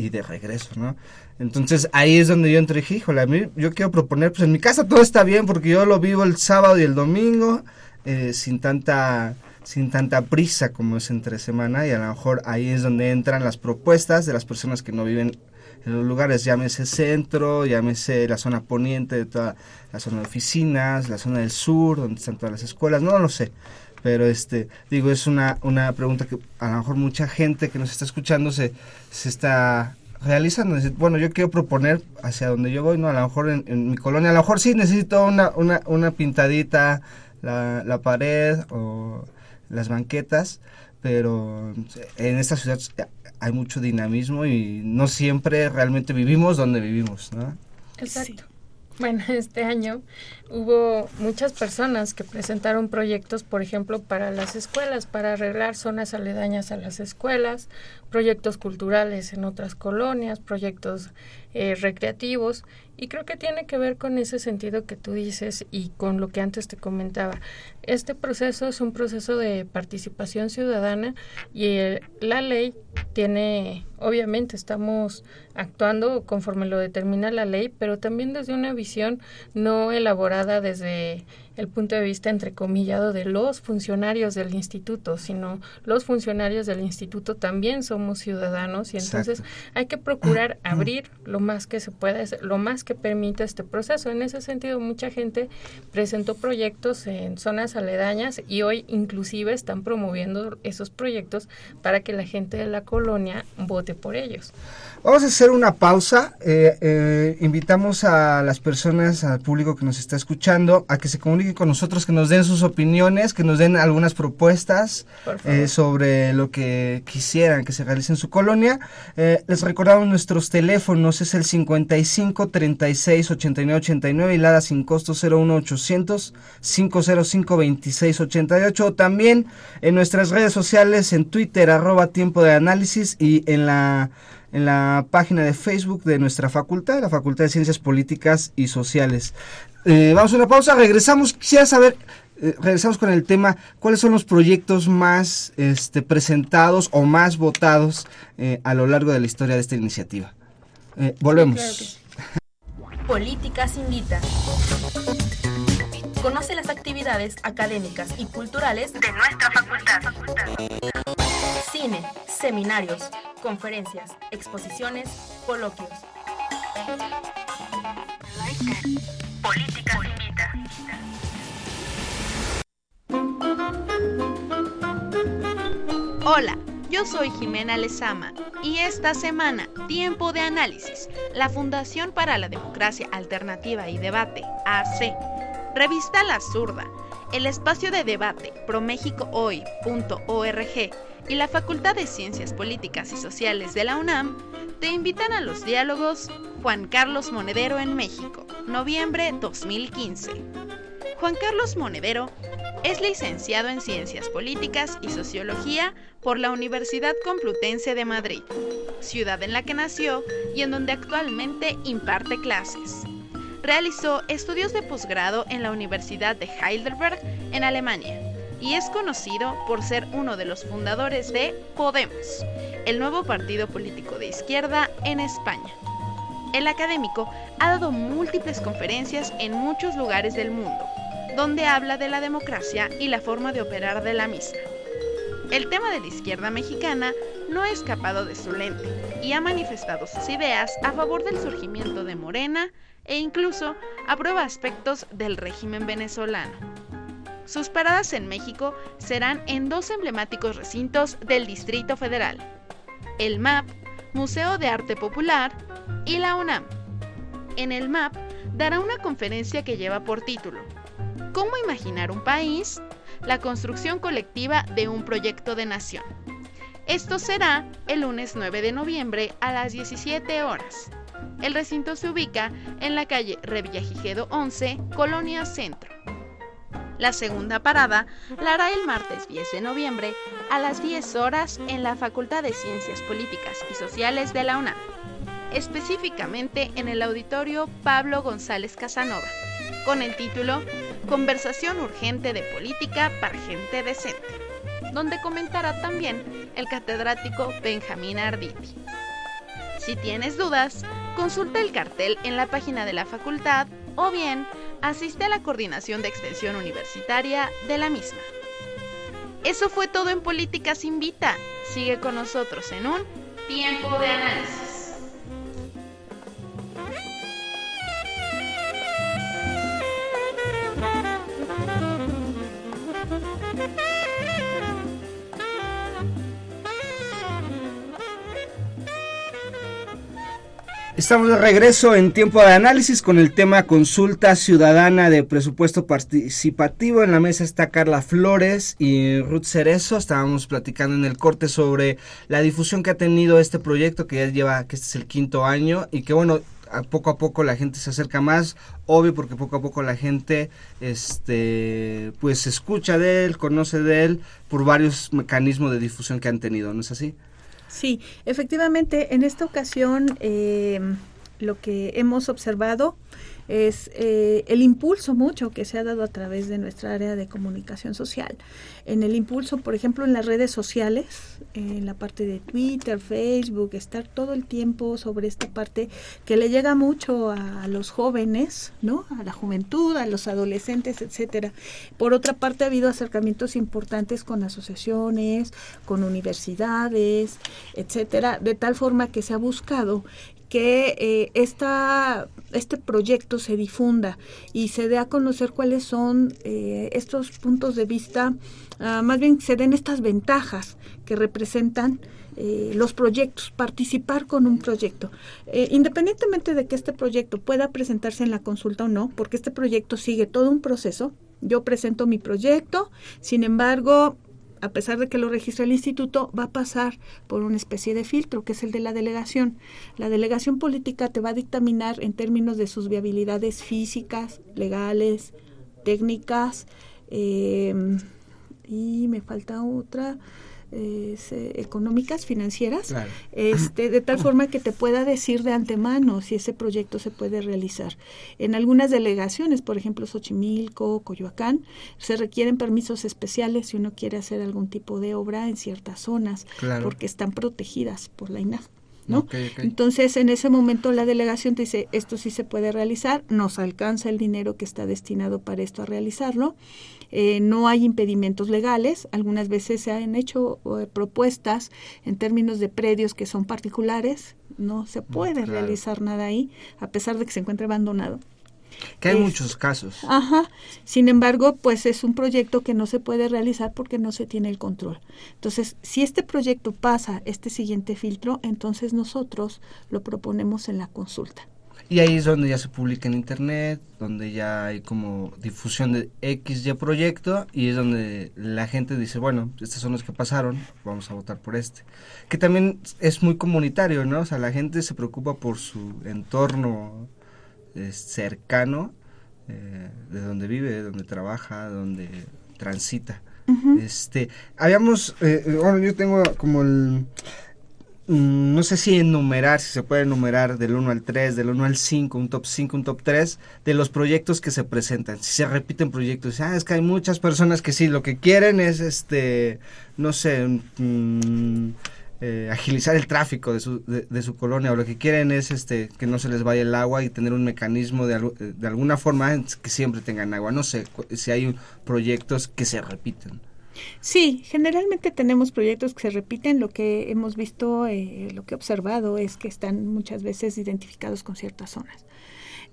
y de regreso, ¿no? Entonces ahí es donde yo entré híjole, a mí yo quiero proponer, pues en mi casa todo está bien porque yo lo vivo el sábado y el domingo eh, sin tanta sin tanta prisa como es entre semana y a lo mejor ahí es donde entran las propuestas de las personas que no viven en los lugares, llámese centro, llámese la zona poniente de toda la zona de oficinas, la zona del sur, donde están todas las escuelas, no lo sé. Pero este, digo, es una, una pregunta que a lo mejor mucha gente que nos está escuchando se, se está realizando. Bueno, yo quiero proponer hacia donde yo voy, ¿no? A lo mejor en, en mi colonia, a lo mejor sí necesito una, una, una pintadita, la, la pared o las banquetas, pero en esta ciudad hay mucho dinamismo y no siempre realmente vivimos donde vivimos, ¿no? Exacto. Bueno, este año hubo muchas personas que presentaron proyectos, por ejemplo, para las escuelas, para arreglar zonas aledañas a las escuelas, proyectos culturales en otras colonias, proyectos eh, recreativos, y creo que tiene que ver con ese sentido que tú dices y con lo que antes te comentaba. Este proceso es un proceso de participación ciudadana y eh, la ley tiene, obviamente estamos actuando conforme lo determina la ley, pero también desde una visión no elaborada desde el punto de vista entrecomillado de los funcionarios del instituto, sino los funcionarios del instituto también somos ciudadanos y entonces Exacto. hay que procurar abrir lo más que se pueda, lo más que permita este proceso. En ese sentido, mucha gente presentó proyectos en zonas aledañas y hoy inclusive están promoviendo esos proyectos para que la gente de la colonia vote por ellos. Vamos a hacer una pausa. eh, eh, invitamos a las personas, al público que nos está escuchando, a que se con nosotros, que nos den sus opiniones, que nos den algunas propuestas eh, sobre lo que quisieran que se realice en su colonia. Eh, les recordamos nuestros teléfonos, es el 55 36 89 89 y Lada sin costo 01 800 505 26 88. O también en nuestras redes sociales, en Twitter, arroba tiempo de análisis y en la en la página de Facebook de nuestra facultad, la Facultad de Ciencias Políticas y Sociales. Eh, vamos a una pausa, regresamos. Quisiera saber, eh, regresamos con el tema, ¿cuáles son los proyectos más este, presentados o más votados eh, a lo largo de la historia de esta iniciativa? Volvemos. Políticas Invita. Conoce las actividades académicas y culturales de nuestra facultad. Cine, seminarios, conferencias, exposiciones, coloquios. Políticas Invita. Hola, yo soy Jimena Lezama y esta semana, Tiempo de Análisis, la Fundación para la Democracia Alternativa y Debate, AC, Revista La Zurda, el espacio de debate promexicohoy.org y la Facultad de Ciencias Políticas y Sociales de la UNAM te invitan a los diálogos Juan Carlos Monedero en México, noviembre 2015. Juan Carlos Monedero es licenciado en Ciencias Políticas y Sociología por la Universidad Complutense de Madrid, ciudad en la que nació y en donde actualmente imparte clases. Realizó estudios de posgrado en la Universidad de Heidelberg en Alemania y es conocido por ser uno de los fundadores de Podemos, el nuevo partido político de izquierda en España. El académico ha dado múltiples conferencias en muchos lugares del mundo, donde habla de la democracia y la forma de operar de la misma. El tema de la izquierda mexicana no ha escapado de su lente y ha manifestado sus ideas a favor del surgimiento de Morena e incluso aprueba aspectos del régimen venezolano. Sus paradas en México serán en dos emblemáticos recintos del Distrito Federal, el MAP, Museo de Arte Popular, y la UNAM. En el MAP dará una conferencia que lleva por título ¿Cómo imaginar un país? La construcción colectiva de un proyecto de nación. Esto será el lunes 9 de noviembre a las 17 horas. El recinto se ubica en la calle Revillagigedo 11, Colonia Centro. La segunda parada la hará el martes 10 de noviembre a las 10 horas en la Facultad de Ciencias Políticas y Sociales de la UNAM, específicamente en el auditorio Pablo González Casanova, con el título Conversación urgente de política para gente decente, donde comentará también el catedrático Benjamín Arditi. Si tienes dudas, consulta el cartel en la página de la facultad o bien asiste a la coordinación de extensión universitaria de la misma. Eso fue todo en Políticas Invita. Sigue con nosotros en un tiempo de análisis. Estamos de regreso en tiempo de análisis con el tema consulta ciudadana de presupuesto participativo. En la mesa está Carla Flores y Ruth Cerezo. Estábamos platicando en el corte sobre la difusión que ha tenido este proyecto que ya lleva, que este es el quinto año y que bueno, a poco a poco la gente se acerca más, obvio porque poco a poco la gente este pues escucha de él, conoce de él por varios mecanismos de difusión que han tenido, ¿no es así? Sí, efectivamente, en esta ocasión eh, lo que hemos observado es eh, el impulso mucho que se ha dado a través de nuestra área de comunicación social. En el impulso, por ejemplo, en las redes sociales, en la parte de Twitter, Facebook, estar todo el tiempo sobre esta parte que le llega mucho a, los jóvenes, ¿no? A la juventud, a los adolescentes, etcétera. Por otra parte, ha habido acercamientos importantes con asociaciones, con universidades, etcétera, de tal forma que se ha buscado que eh, este proyecto se difunda y se dé a conocer cuáles son eh, estos puntos de vista, ah, más bien se den estas ventajas que representan eh, los proyectos, participar con un proyecto. independientemente de que este proyecto pueda presentarse en la consulta o no, porque este proyecto sigue todo un proceso, yo presento mi proyecto, sin embargo, a pesar de que lo registra el instituto, va a pasar por una especie de filtro, que es el de la delegación. La delegación política te va a dictaminar en términos de sus viabilidades físicas, legales, técnicas, eh, y me falta otra, eh, económicas, financieras, este, de tal forma que te pueda decir de antemano si ese proyecto se puede realizar. En algunas delegaciones, por ejemplo Xochimilco, Coyoacán, se requieren permisos especiales si uno quiere hacer algún tipo de obra en ciertas zonas, porque están protegidas por la INAF. ¿no? Entonces, en ese momento la delegación te dice, esto sí se puede realizar, nos alcanza el dinero que está destinado para esto a realizarlo, eh, no hay impedimentos legales, algunas veces se han hecho eh, propuestas en términos de predios que son particulares, no se mm, puede realizar nada ahí, a pesar de que se encuentre abandonado. Que hay muchos casos. Ajá. Sin embargo, pues es un proyecto que no se puede realizar porque no se tiene el control. Entonces, si este proyecto pasa este siguiente filtro, entonces nosotros lo proponemos en la consulta. Y ahí es donde ya se publica en internet, donde ya hay como difusión de X y proyecto y es donde la gente dice, bueno, estos son los que pasaron, vamos a votar por este. Que también es muy comunitario, ¿no? O sea, la gente se preocupa por su entorno cercano eh, de donde vive, de donde trabaja, donde transita. Este, habíamos, eh, bueno, yo tengo como el, no sé si enumerar, si se puede enumerar del 1 al 3, del 1 al 5, un top 5, un top 3, de los proyectos que se presentan. Si se repiten proyectos, ah, es que hay muchas personas que sí, lo que quieren es, este, no sé, mm, eh, agilizar el tráfico de su, de, de su colonia, o lo que quieren es, este, que no se les vaya el agua y tener un mecanismo de, de alguna forma que siempre tengan agua. No sé si hay proyectos que se repiten. Sí, generalmente tenemos proyectos que se repiten. Lo que hemos visto, eh, lo que he observado es que están muchas veces identificados con ciertas zonas.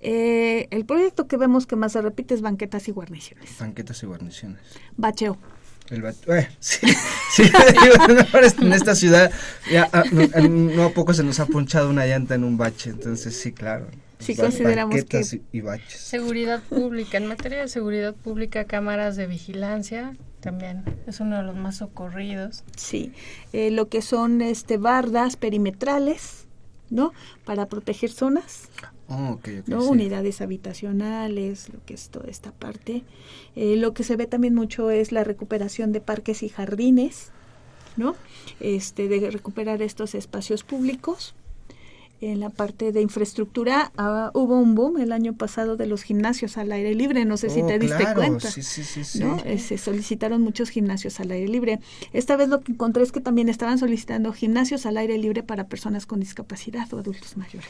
Eh, el proyecto que vemos que más se repite es banquetas y guarniciones. Banquetas y guarniciones. Bacheo. El bat- eh, sí, sí, en esta ciudad ya, ah, no, no a poco se nos ha ponchado una llanta en un bache, entonces sí, claro. Sí, Ba- consideramos banquetas que- y baches. Seguridad pública. En materia de seguridad pública, cámaras de vigilancia también es uno de los más socorridos. Sí, eh, lo que son este bardas perimetrales, ¿no? Para proteger zonas. Oh, ok, ok, ¿no? sí. Unidades habitacionales, lo que es toda esta parte. Eh, lo que se ve también mucho es la recuperación de parques y jardines, ¿no? Este, de recuperar estos espacios públicos. En la parte de infraestructura ah, hubo un boom el año pasado de los gimnasios al aire libre, no sé si Oh, te diste claro, cuenta. sí, sí, sí, sí. ¿no? Eh, se solicitaron muchos gimnasios al aire libre. Esta vez lo que encontré es que también estaban solicitando gimnasios al aire libre para personas con discapacidad o adultos mayores.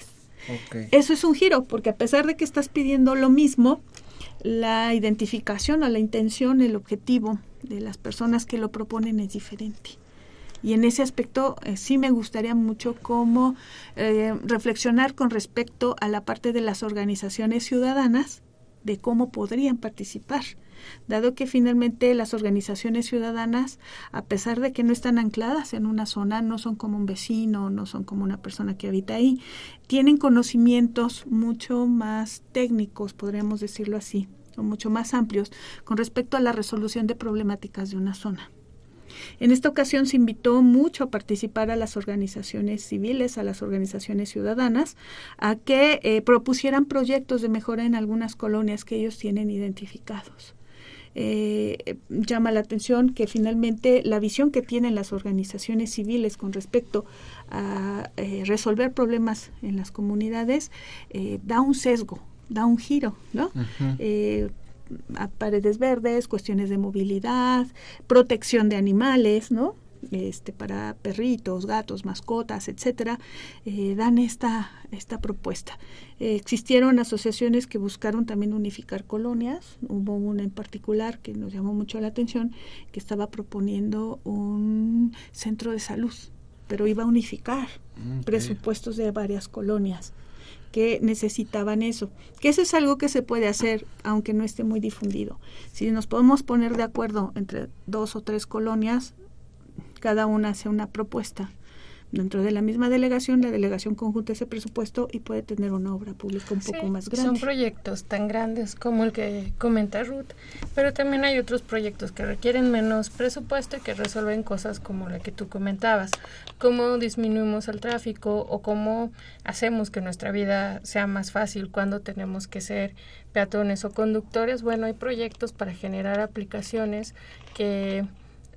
Ok. Eso es un giro, porque a pesar de que estás pidiendo lo mismo, la identificación o la intención, el objetivo de las personas que lo proponen es diferente. Y en ese aspecto eh, sí me gustaría mucho como eh, reflexionar con respecto a la parte de las organizaciones ciudadanas, de cómo podrían participar, dado que finalmente las organizaciones ciudadanas, a pesar de que no están ancladas en una zona, no son como un vecino, no son como una persona que habita ahí, tienen conocimientos mucho más técnicos, podríamos decirlo así, o mucho más amplios con respecto a la resolución de problemáticas de una zona. En esta ocasión se invitó mucho a participar a las organizaciones civiles, a las organizaciones ciudadanas, a que eh, propusieran proyectos de mejora en algunas colonias que ellos tienen identificados. Eh, llama la atención que finalmente la visión que tienen las organizaciones civiles con respecto a eh, resolver problemas en las comunidades da un sesgo, da un giro, ¿no? A paredes verdes, cuestiones de movilidad, protección de animales, ¿no? Este, para perritos, gatos, mascotas, etcétera, eh, dan esta, esta propuesta. Eh, existieron asociaciones que buscaron también unificar colonias. Hubo una en particular que nos llamó mucho la atención, que estaba proponiendo un centro de salud, pero iba a unificar Mm, presupuestos de varias colonias que necesitaban eso. Que eso es algo que se puede hacer, aunque no esté muy difundido. Si nos podemos poner de acuerdo entre dos o tres colonias, cada una hace una propuesta. Dentro de la misma delegación, la delegación conjunta ese presupuesto y puede tener una obra pública un poco más Son grande. proyectos tan grandes como el que comenta Ruth, pero también hay otros proyectos que requieren menos presupuesto y que resuelven cosas como la que tú comentabas, cómo disminuimos el tráfico o cómo hacemos que nuestra vida sea más fácil cuando tenemos que ser peatones o conductores. Bueno, hay proyectos para generar aplicaciones que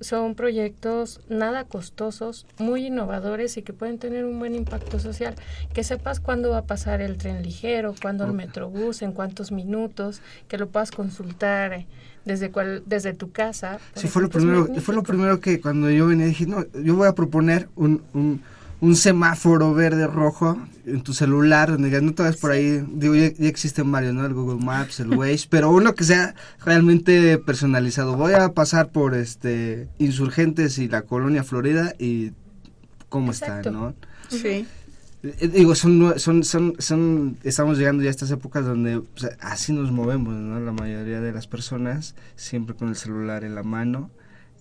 son proyectos nada costosos, muy innovadores y que pueden tener un buen impacto social. Que sepas cuándo va a pasar el tren ligero, cuándo el metrobús, en cuántos minutos, que lo puedas consultar eh, desde cual, desde tu casa. Sí, fue lo primero, fue lo primero que cuando yo venía dije, no, yo voy a proponer un, un, un semáforo verde rojo en tu celular, donde digas, no te vayas por ahí, digo, ya, ya existen varios, ¿no? El Google Maps, el Waze, pero uno que sea realmente personalizado. Voy a pasar por este Insurgentes y la Colonia Florida y cómo Exacto. está, ¿no? Sí. Eh, Digo, son, nue- son, son, son, estamos llegando ya a estas épocas donde así nos movemos, ¿no? La mayoría de las personas, siempre con el celular en la mano.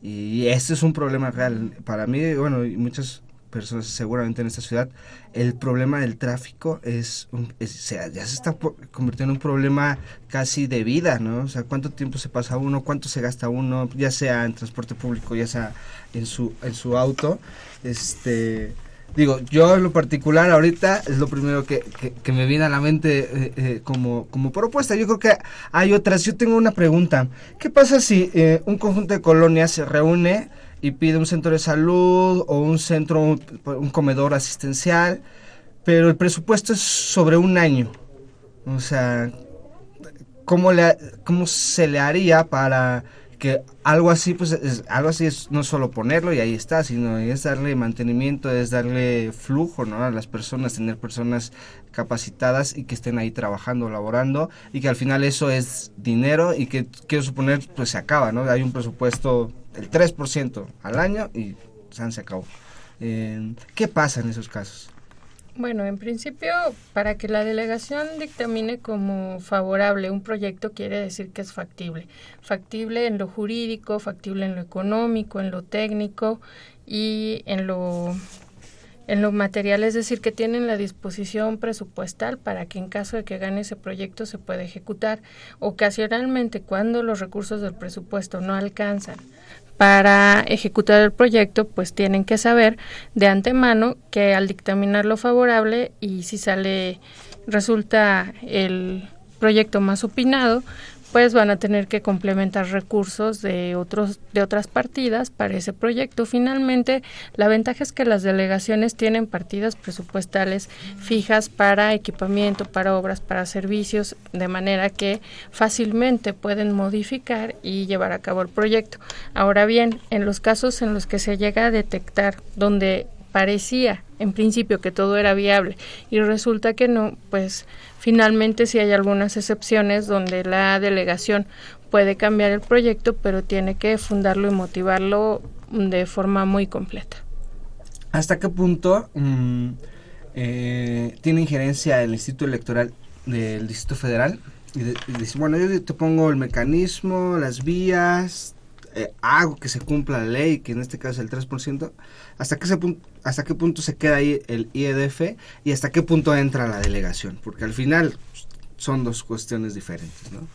Y este es un problema real. Para mí, bueno, y muchas personas seguramente en esta ciudad, el problema del tráfico es, un- es- o sea, ya se está convirtiendo en un problema casi de vida, ¿no? O sea, cuánto tiempo se pasa uno, cuánto se gasta uno, ya sea en transporte público, ya sea en su, en su auto. Este, digo, yo en lo particular ahorita es lo primero que, que, me viene a la mente eh, eh, como, como propuesta. Yo creo que hay otras. Yo tengo una pregunta. ¿Qué pasa si eh, un conjunto de colonias se reúne y pide un centro de salud o un centro, un comedor asistencial, pero el presupuesto es sobre un año? O sea, ¿cómo, le, cómo se le haría para que algo así, pues es, algo así es no solo ponerlo y ahí está, sino es darle mantenimiento, es darle flujo ¿no? a las personas, tener personas capacitadas y que estén ahí trabajando, laborando y que al final eso es dinero y que quiero suponer pues se acaba, ¿no? Hay un presupuesto del 3% al año y se acabó. Eh, ¿Qué pasa en esos casos? Bueno, en principio, para que la delegación dictamine como favorable un proyecto quiere decir que es factible. Factible en lo jurídico, factible en lo económico, en lo técnico y en lo en lo material, es decir, que tienen la disposición presupuestal para que en caso de que gane ese proyecto se pueda ejecutar. Ocasionalmente, cuando los recursos del presupuesto no alcanzan para ejecutar el proyecto, pues tienen que saber de antemano que al dictaminar lo favorable y si sale, resulta el proyecto más opinado, pues van a tener que complementar recursos de otros de otras partidas para ese proyecto. Finalmente, la ventaja es que las delegaciones tienen partidas presupuestales fijas para equipamiento, para obras, para servicios, de manera que fácilmente pueden modificar y llevar a cabo el proyecto. Ahora bien, en los casos en los que se llega a detectar donde parecía en principio que todo era viable y resulta que no, pues finalmente sí hay algunas excepciones donde la delegación puede cambiar el proyecto, pero tiene que fundarlo y motivarlo de forma muy completa. ¿Hasta qué punto mm, eh, tiene injerencia el Instituto Electoral del Distrito Federal? Y, bueno, yo te pongo el mecanismo, las vías, eh, hago que se cumpla la ley, que en este caso es el 3%, ¿hasta qué, punto, ¿hasta qué punto se queda ahí el IEDF y hasta qué punto entra la delegación? Porque al final son dos cuestiones diferentes, ¿no?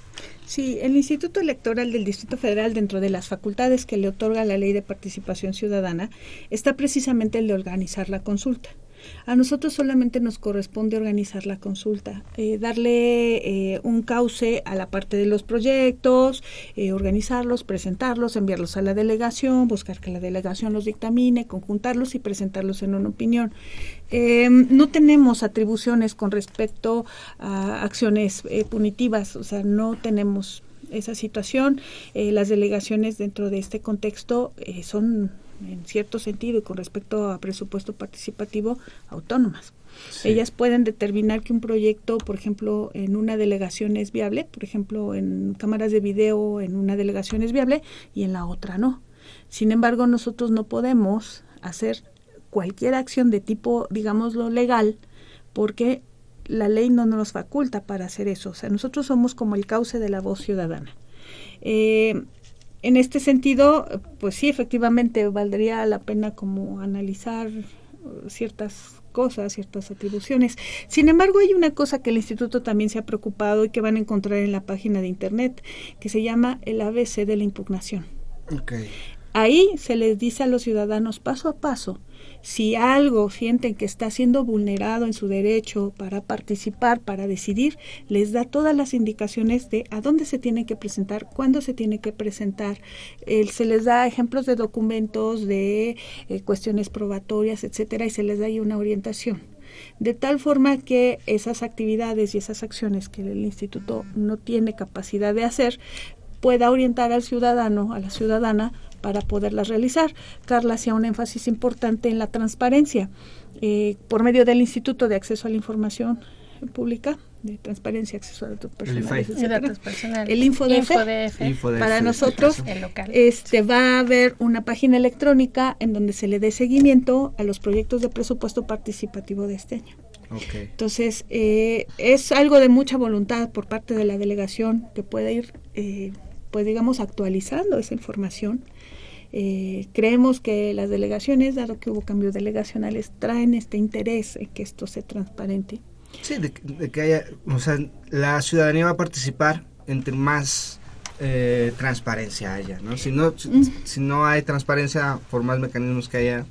Sí, el Instituto Electoral del Distrito Federal, dentro de las facultades que le otorga la Ley de Participación Ciudadana, está precisamente el de organizar la consulta. A nosotros solamente nos corresponde organizar la consulta, eh, darle eh, un cauce a la parte de los proyectos, eh, organizarlos, presentarlos, enviarlos a la delegación, buscar que la delegación los dictamine, conjuntarlos y presentarlos en una opinión. no tenemos atribuciones con respecto a acciones punitivas, o sea, no tenemos esa situación. las delegaciones dentro de este contexto son en cierto sentido y con respecto a presupuesto participativo autónomas. Ellas pueden determinar que un proyecto, por ejemplo, en una delegación es viable, por ejemplo, en cámaras de video en una delegación es viable y en la otra no. Sin embargo, nosotros no podemos hacer cualquier acción de tipo, digámoslo, legal, porque la ley no nos faculta para hacer eso. O sea, nosotros somos como el cauce de la voz ciudadana. Eh, en este sentido, pues sí, efectivamente valdría la pena como analizar uh, ciertas cosas, ciertas atribuciones. Sin embargo, hay una cosa que el instituto también se ha preocupado y que van a encontrar en la página de internet, que se llama el ABC de la impugnación. Ahí se les dice a los ciudadanos paso a paso si algo sienten que está siendo vulnerado en su derecho para participar, para decidir, les da todas las indicaciones de a dónde se tiene que presentar, cuándo se tiene que presentar. se les da ejemplos de documentos, de eh, cuestiones probatorias, etcétera, y se les da ahí una orientación de tal forma que esas actividades y esas acciones que el instituto no tiene capacidad de hacer pueda orientar al ciudadano, a la ciudadana, para poderlas realizar. Carla hacía un énfasis importante en la transparencia. Eh, por medio del Instituto de Acceso a la Información Pública, de Transparencia, Acceso a Datos Personales, el, el InfoDF, para nosotros este va a haber una página electrónica en donde se le dé seguimiento a los proyectos de presupuesto participativo de este año. Entonces, eh, es algo de mucha voluntad por parte de la delegación que puede ir, eh, pues digamos, actualizando esa información eh, creemos que las delegaciones, dado que hubo cambios delegacionales, traen este interés en que esto sea transparente. Sí, de, que haya, o sea, la ciudadanía va a participar entre más eh, transparencia haya, ¿no? Si no, si, no hay transparencia, por más mecanismos que haya,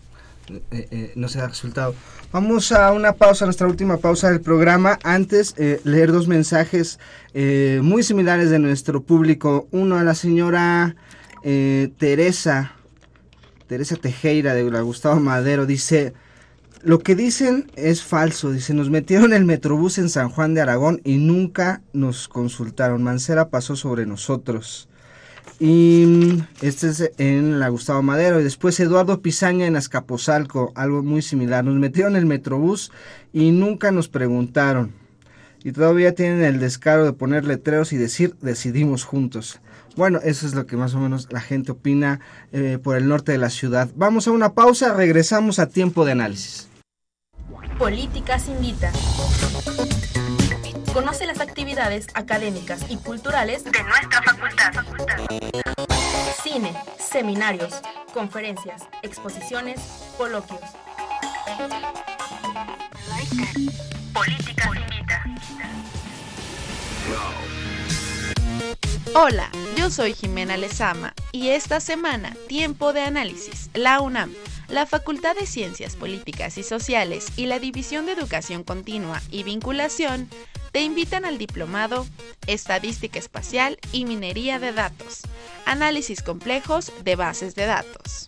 eh, eh, no se da resultado. Vamos a una pausa, nuestra última pausa del programa. Antes, eh, leer dos mensajes eh, muy similares de nuestro público. Uno a la señora eh, Teresa, Teresa Tejera de la Gustavo Madero. Dice, lo que dicen es falso. Dice, nos metieron el Metrobús en San Juan de Aragón y nunca nos consultaron. Mancera pasó sobre nosotros. Y este es en la Gustavo Madero. Y después Eduardo Pizaña en Azcapotzalco, algo muy similar. Nos metieron el Metrobús y nunca nos preguntaron. Y todavía tienen el descaro de poner letreros y decir decidimos juntos. Bueno, eso es lo que más o menos la gente opina eh, por el norte de la ciudad. Vamos a una pausa, regresamos a tiempo de análisis. Políticas Invita. Conoce las actividades académicas y culturales de nuestra facultad. Cine, seminarios, conferencias, exposiciones, coloquios. Políticas Invita. Hola, yo soy Jimena Lezama y esta semana, Tiempo de Análisis, la UNAM, la Facultad de Ciencias Políticas y Sociales y la División de Educación Continua y Vinculación te invitan al diplomado Estadística Espacial y Minería de Datos, Análisis Complejos de Bases de Datos.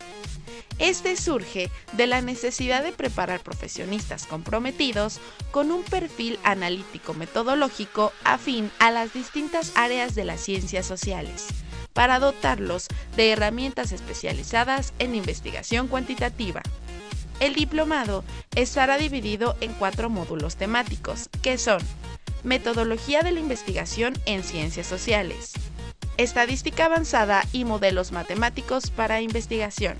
Este surge de la necesidad de preparar profesionistas comprometidos con un perfil analítico metodológico afín a las distintas áreas de las ciencias sociales, para dotarlos de herramientas especializadas en investigación cuantitativa. El diplomado estará dividido en cuatro módulos temáticos, que son Metodología de la investigación en ciencias sociales, Estadística avanzada y modelos matemáticos para investigación,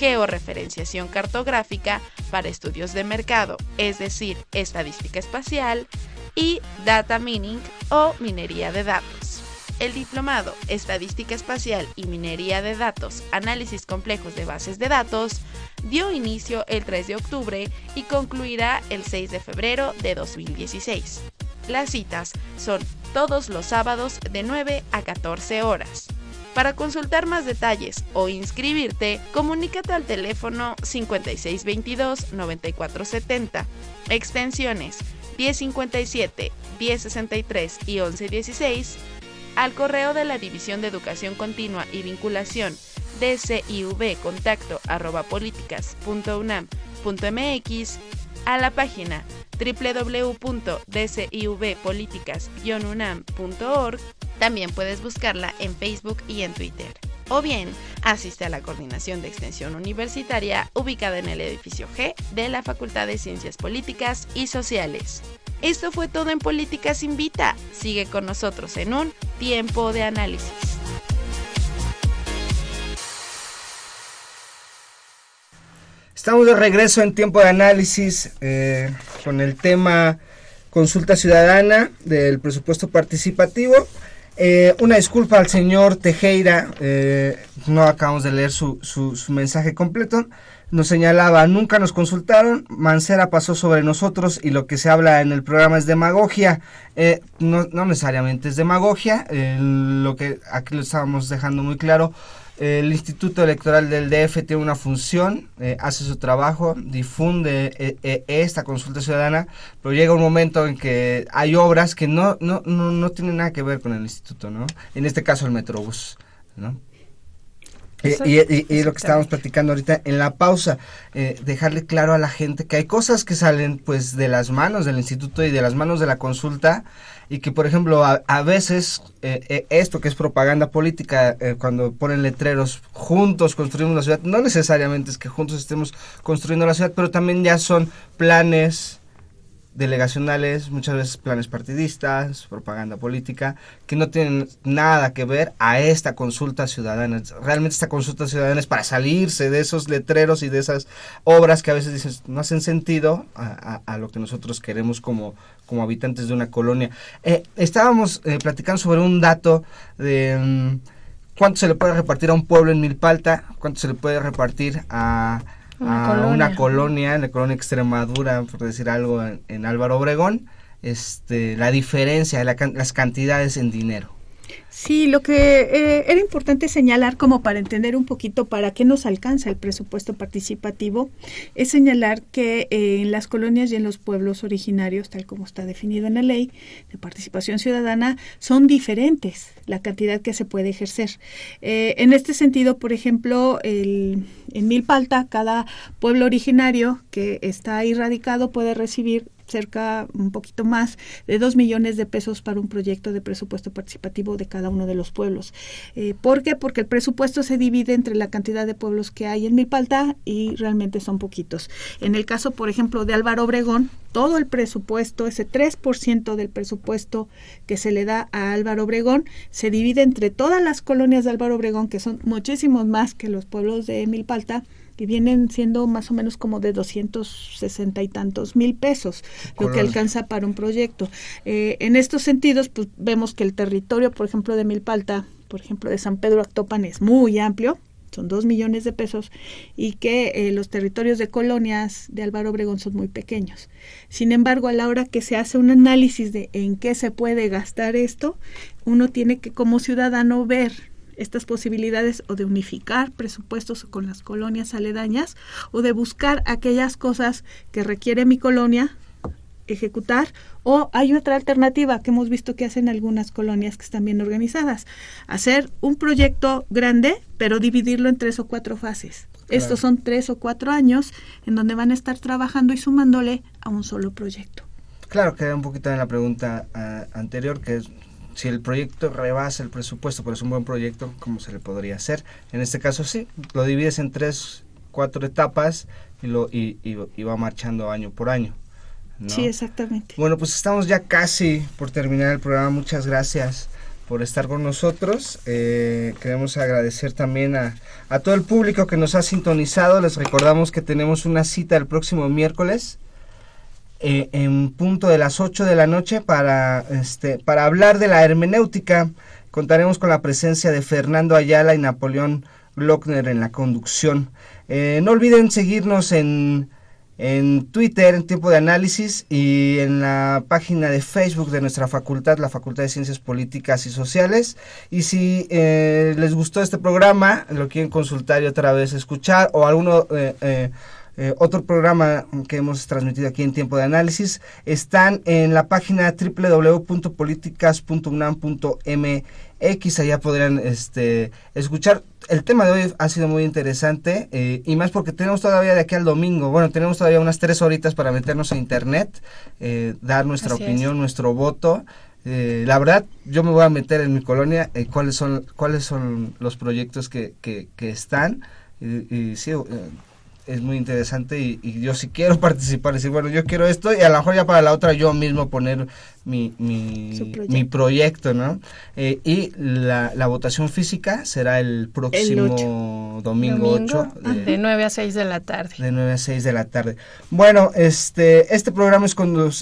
georreferenciación cartográfica para estudios de mercado, es decir, estadística espacial, y data mining o minería de datos. El diplomado Estadística Espacial y Minería de Datos, Análisis Complejos de Bases de Datos, dio inicio el 3 de octubre y concluirá el 6 de febrero de 2016. Las citas son todos los sábados de 9 a 14 horas. Para consultar más detalles o inscribirte, comunícate al teléfono 5622-9470, extensiones 1057, 1063 y 1116, al correo de la División de Educación Continua y Vinculación dcivcontacto.políticas.unam.mx, a la página www.dcivpoliticas-unam.org. También puedes buscarla en Facebook y en Twitter. O bien, asiste a la Coordinación de Extensión Universitaria ubicada en el edificio G de la Facultad de Ciencias Políticas y Sociales. Esto fue todo en Políticas Invita. Sigue con nosotros en un tiempo de análisis. Estamos de regreso en tiempo de análisis eh, con el tema consulta ciudadana del presupuesto participativo. Eh, una disculpa al señor Tejera, eh, no acabamos de leer su, su, mensaje completo. Nos señalaba, nunca nos consultaron, Mancera pasó sobre nosotros y lo que se habla en el programa es demagogia. Eh, no, no, necesariamente es demagogia, lo que aquí lo estábamos dejando muy claro. El Instituto Electoral del DF tiene una función, eh, hace su trabajo, difunde eh, eh, esta consulta ciudadana, pero llega un momento en que hay obras que no, no, no, no tienen nada que ver con el instituto, ¿no? En este caso el Metrobús, ¿no? Y, y, y, lo que estábamos platicando ahorita en la pausa, eh, dejarle claro a la gente que hay cosas que salen pues de las manos del instituto y de las manos de la consulta y que por ejemplo a, a veces eh, eh, esto que es propaganda política cuando ponen letreros juntos construimos la ciudad, no necesariamente es que juntos estemos construyendo la ciudad, pero también ya son planes delegacionales, muchas veces planes partidistas, propaganda política, que no tienen nada que ver a esta consulta ciudadana. Realmente esta consulta ciudadana es para salirse de esos letreros y de esas obras que a veces dices no hacen sentido a, lo que nosotros queremos como, como habitantes de una colonia. Eh, estábamos eh, platicando sobre un dato de... Um, ¿Cuánto se le puede repartir a un pueblo en Milpalta? ¿Cuánto se le puede repartir a una, a colonia. una colonia, la colonia Extremadura, por decir algo, en, en Álvaro Obregón, este, la diferencia, la, las cantidades en dinero. Sí, lo que eh, era importante señalar como para entender un poquito para qué nos alcanza el presupuesto participativo, es señalar que eh, en las colonias y en los pueblos originarios, tal como está definido en la ley de participación ciudadana, son diferentes la cantidad que se puede ejercer. Eh, en este sentido, por ejemplo, el, en Milpalta, cada pueblo originario que está ahí radicado puede recibir cerca, un poquito más, de dos millones de pesos para un proyecto de presupuesto participativo de cada uno de los pueblos. Eh, ¿Por qué? Porque el presupuesto se divide entre la cantidad de pueblos que hay en Milpalta y realmente son poquitos. En el caso, por ejemplo, de Álvaro Obregón, todo el presupuesto, ese 3% del presupuesto que se le da a Álvaro Obregón, se divide entre todas las colonias de Álvaro Obregón, que son muchísimos más que los pueblos de Milpalta, que vienen siendo más o menos como de 260 y tantos mil pesos, lo que alcanza para un proyecto. Eh, en estos sentidos, pues vemos que el territorio, por ejemplo, de Milpalta, por ejemplo, de San Pedro Actopan es muy amplio, son dos millones de pesos, y que eh, los territorios de colonias de Álvaro Obregón son muy pequeños. Sin embargo, a la hora que se hace un análisis de en qué se puede gastar esto, uno tiene que como ciudadano ver estas posibilidades o de unificar presupuestos con las colonias aledañas o de buscar aquellas cosas que requiere mi colonia ejecutar o hay otra alternativa que hemos visto que hacen algunas colonias que están bien organizadas, hacer un proyecto grande pero dividirlo en tres o cuatro fases. Estos son tres o cuatro años en donde van a estar trabajando y sumándole a un solo proyecto. Claro, queda un poquito en la pregunta uh, anterior, que es si el proyecto rebasa el presupuesto, pero es un buen proyecto, ¿cómo se le podría hacer? En este caso sí, lo divides en tres, cuatro etapas y, lo, y, y, y va marchando año por año. ¿no? Sí, exactamente. Bueno, pues estamos ya casi por terminar el programa. Muchas gracias por estar con nosotros. Eh, queremos agradecer también a, a todo el público que nos ha sintonizado. Les recordamos que tenemos una cita el próximo miércoles eh, en punto de las 8 de la noche para, este, para hablar de la hermenéutica. Contaremos con la presencia de Fernando Ayala y Napoleón Glockner en la conducción. Eh, no olviden seguirnos en, en Twitter, en Tiempo de Análisis, y en la página de Facebook de nuestra facultad, la Facultad de Ciencias Políticas y Sociales. Y si eh, les gustó este programa, lo quieren consultar y otra vez escuchar, o alguno... Eh, eh, otro programa que hemos transmitido aquí en tiempo de análisis están en la página www.políticas.unam.mx allá podrán este, escuchar. El tema de hoy ha sido muy interesante eh, y más porque tenemos todavía de aquí al domingo bueno tenemos todavía unas tres horitas para meternos a internet eh, dar nuestra Así opinión es. nuestro voto. Eh, la verdad, yo me voy a meter en mi colonia eh, cuáles son cuáles son los proyectos que, que, que están y, y sí, eh, es muy interesante y, y, yo si quiero participar, decir, bueno, yo quiero esto y a lo mejor ya para la otra yo mismo poner mi, mi, proyecto. mi proyecto, ¿no? Eh, y la, la, votación física será el próximo el domingo, domingo 8. De, de, 9 a 6 de la tarde. De 9 a 6 de la tarde. Bueno, este, este programa es,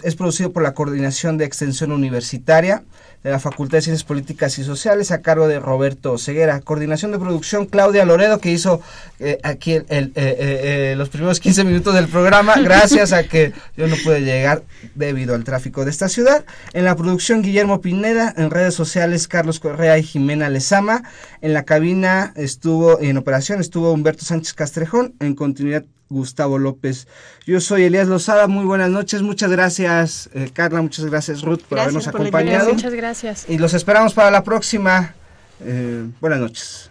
es producido por la Coordinación de Extensión Universitaria de la Facultad de Ciencias Políticas y Sociales a cargo de Roberto Ceguera. Coordinación de producción Claudia Loredo que hizo eh, aquí el, eh, los primeros 15 minutos del programa gracias a que yo no pude llegar debido al tráfico de esta ciudad. En la producción Guillermo Pineda, en redes sociales Carlos Correa y Jimena Lezama. En la cabina estuvo, en operación estuvo Humberto Sánchez Castrejón, en continuidad Gustavo López. Yo soy Elías Lozada, muy buenas noches, muchas gracias eh, Carla, muchas gracias Ruth por gracias habernos por acompañado. Muchas gracias. Y los esperamos para la próxima. Eh, buenas noches.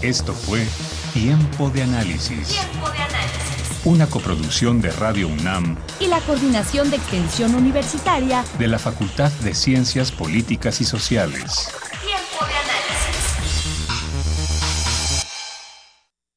Esto fue Tiempo de Análisis. Tiempo de Análisis. Una coproducción de Radio UNAM y la Coordinación de Extensión Universitaria de la Facultad de Ciencias Políticas y Sociales.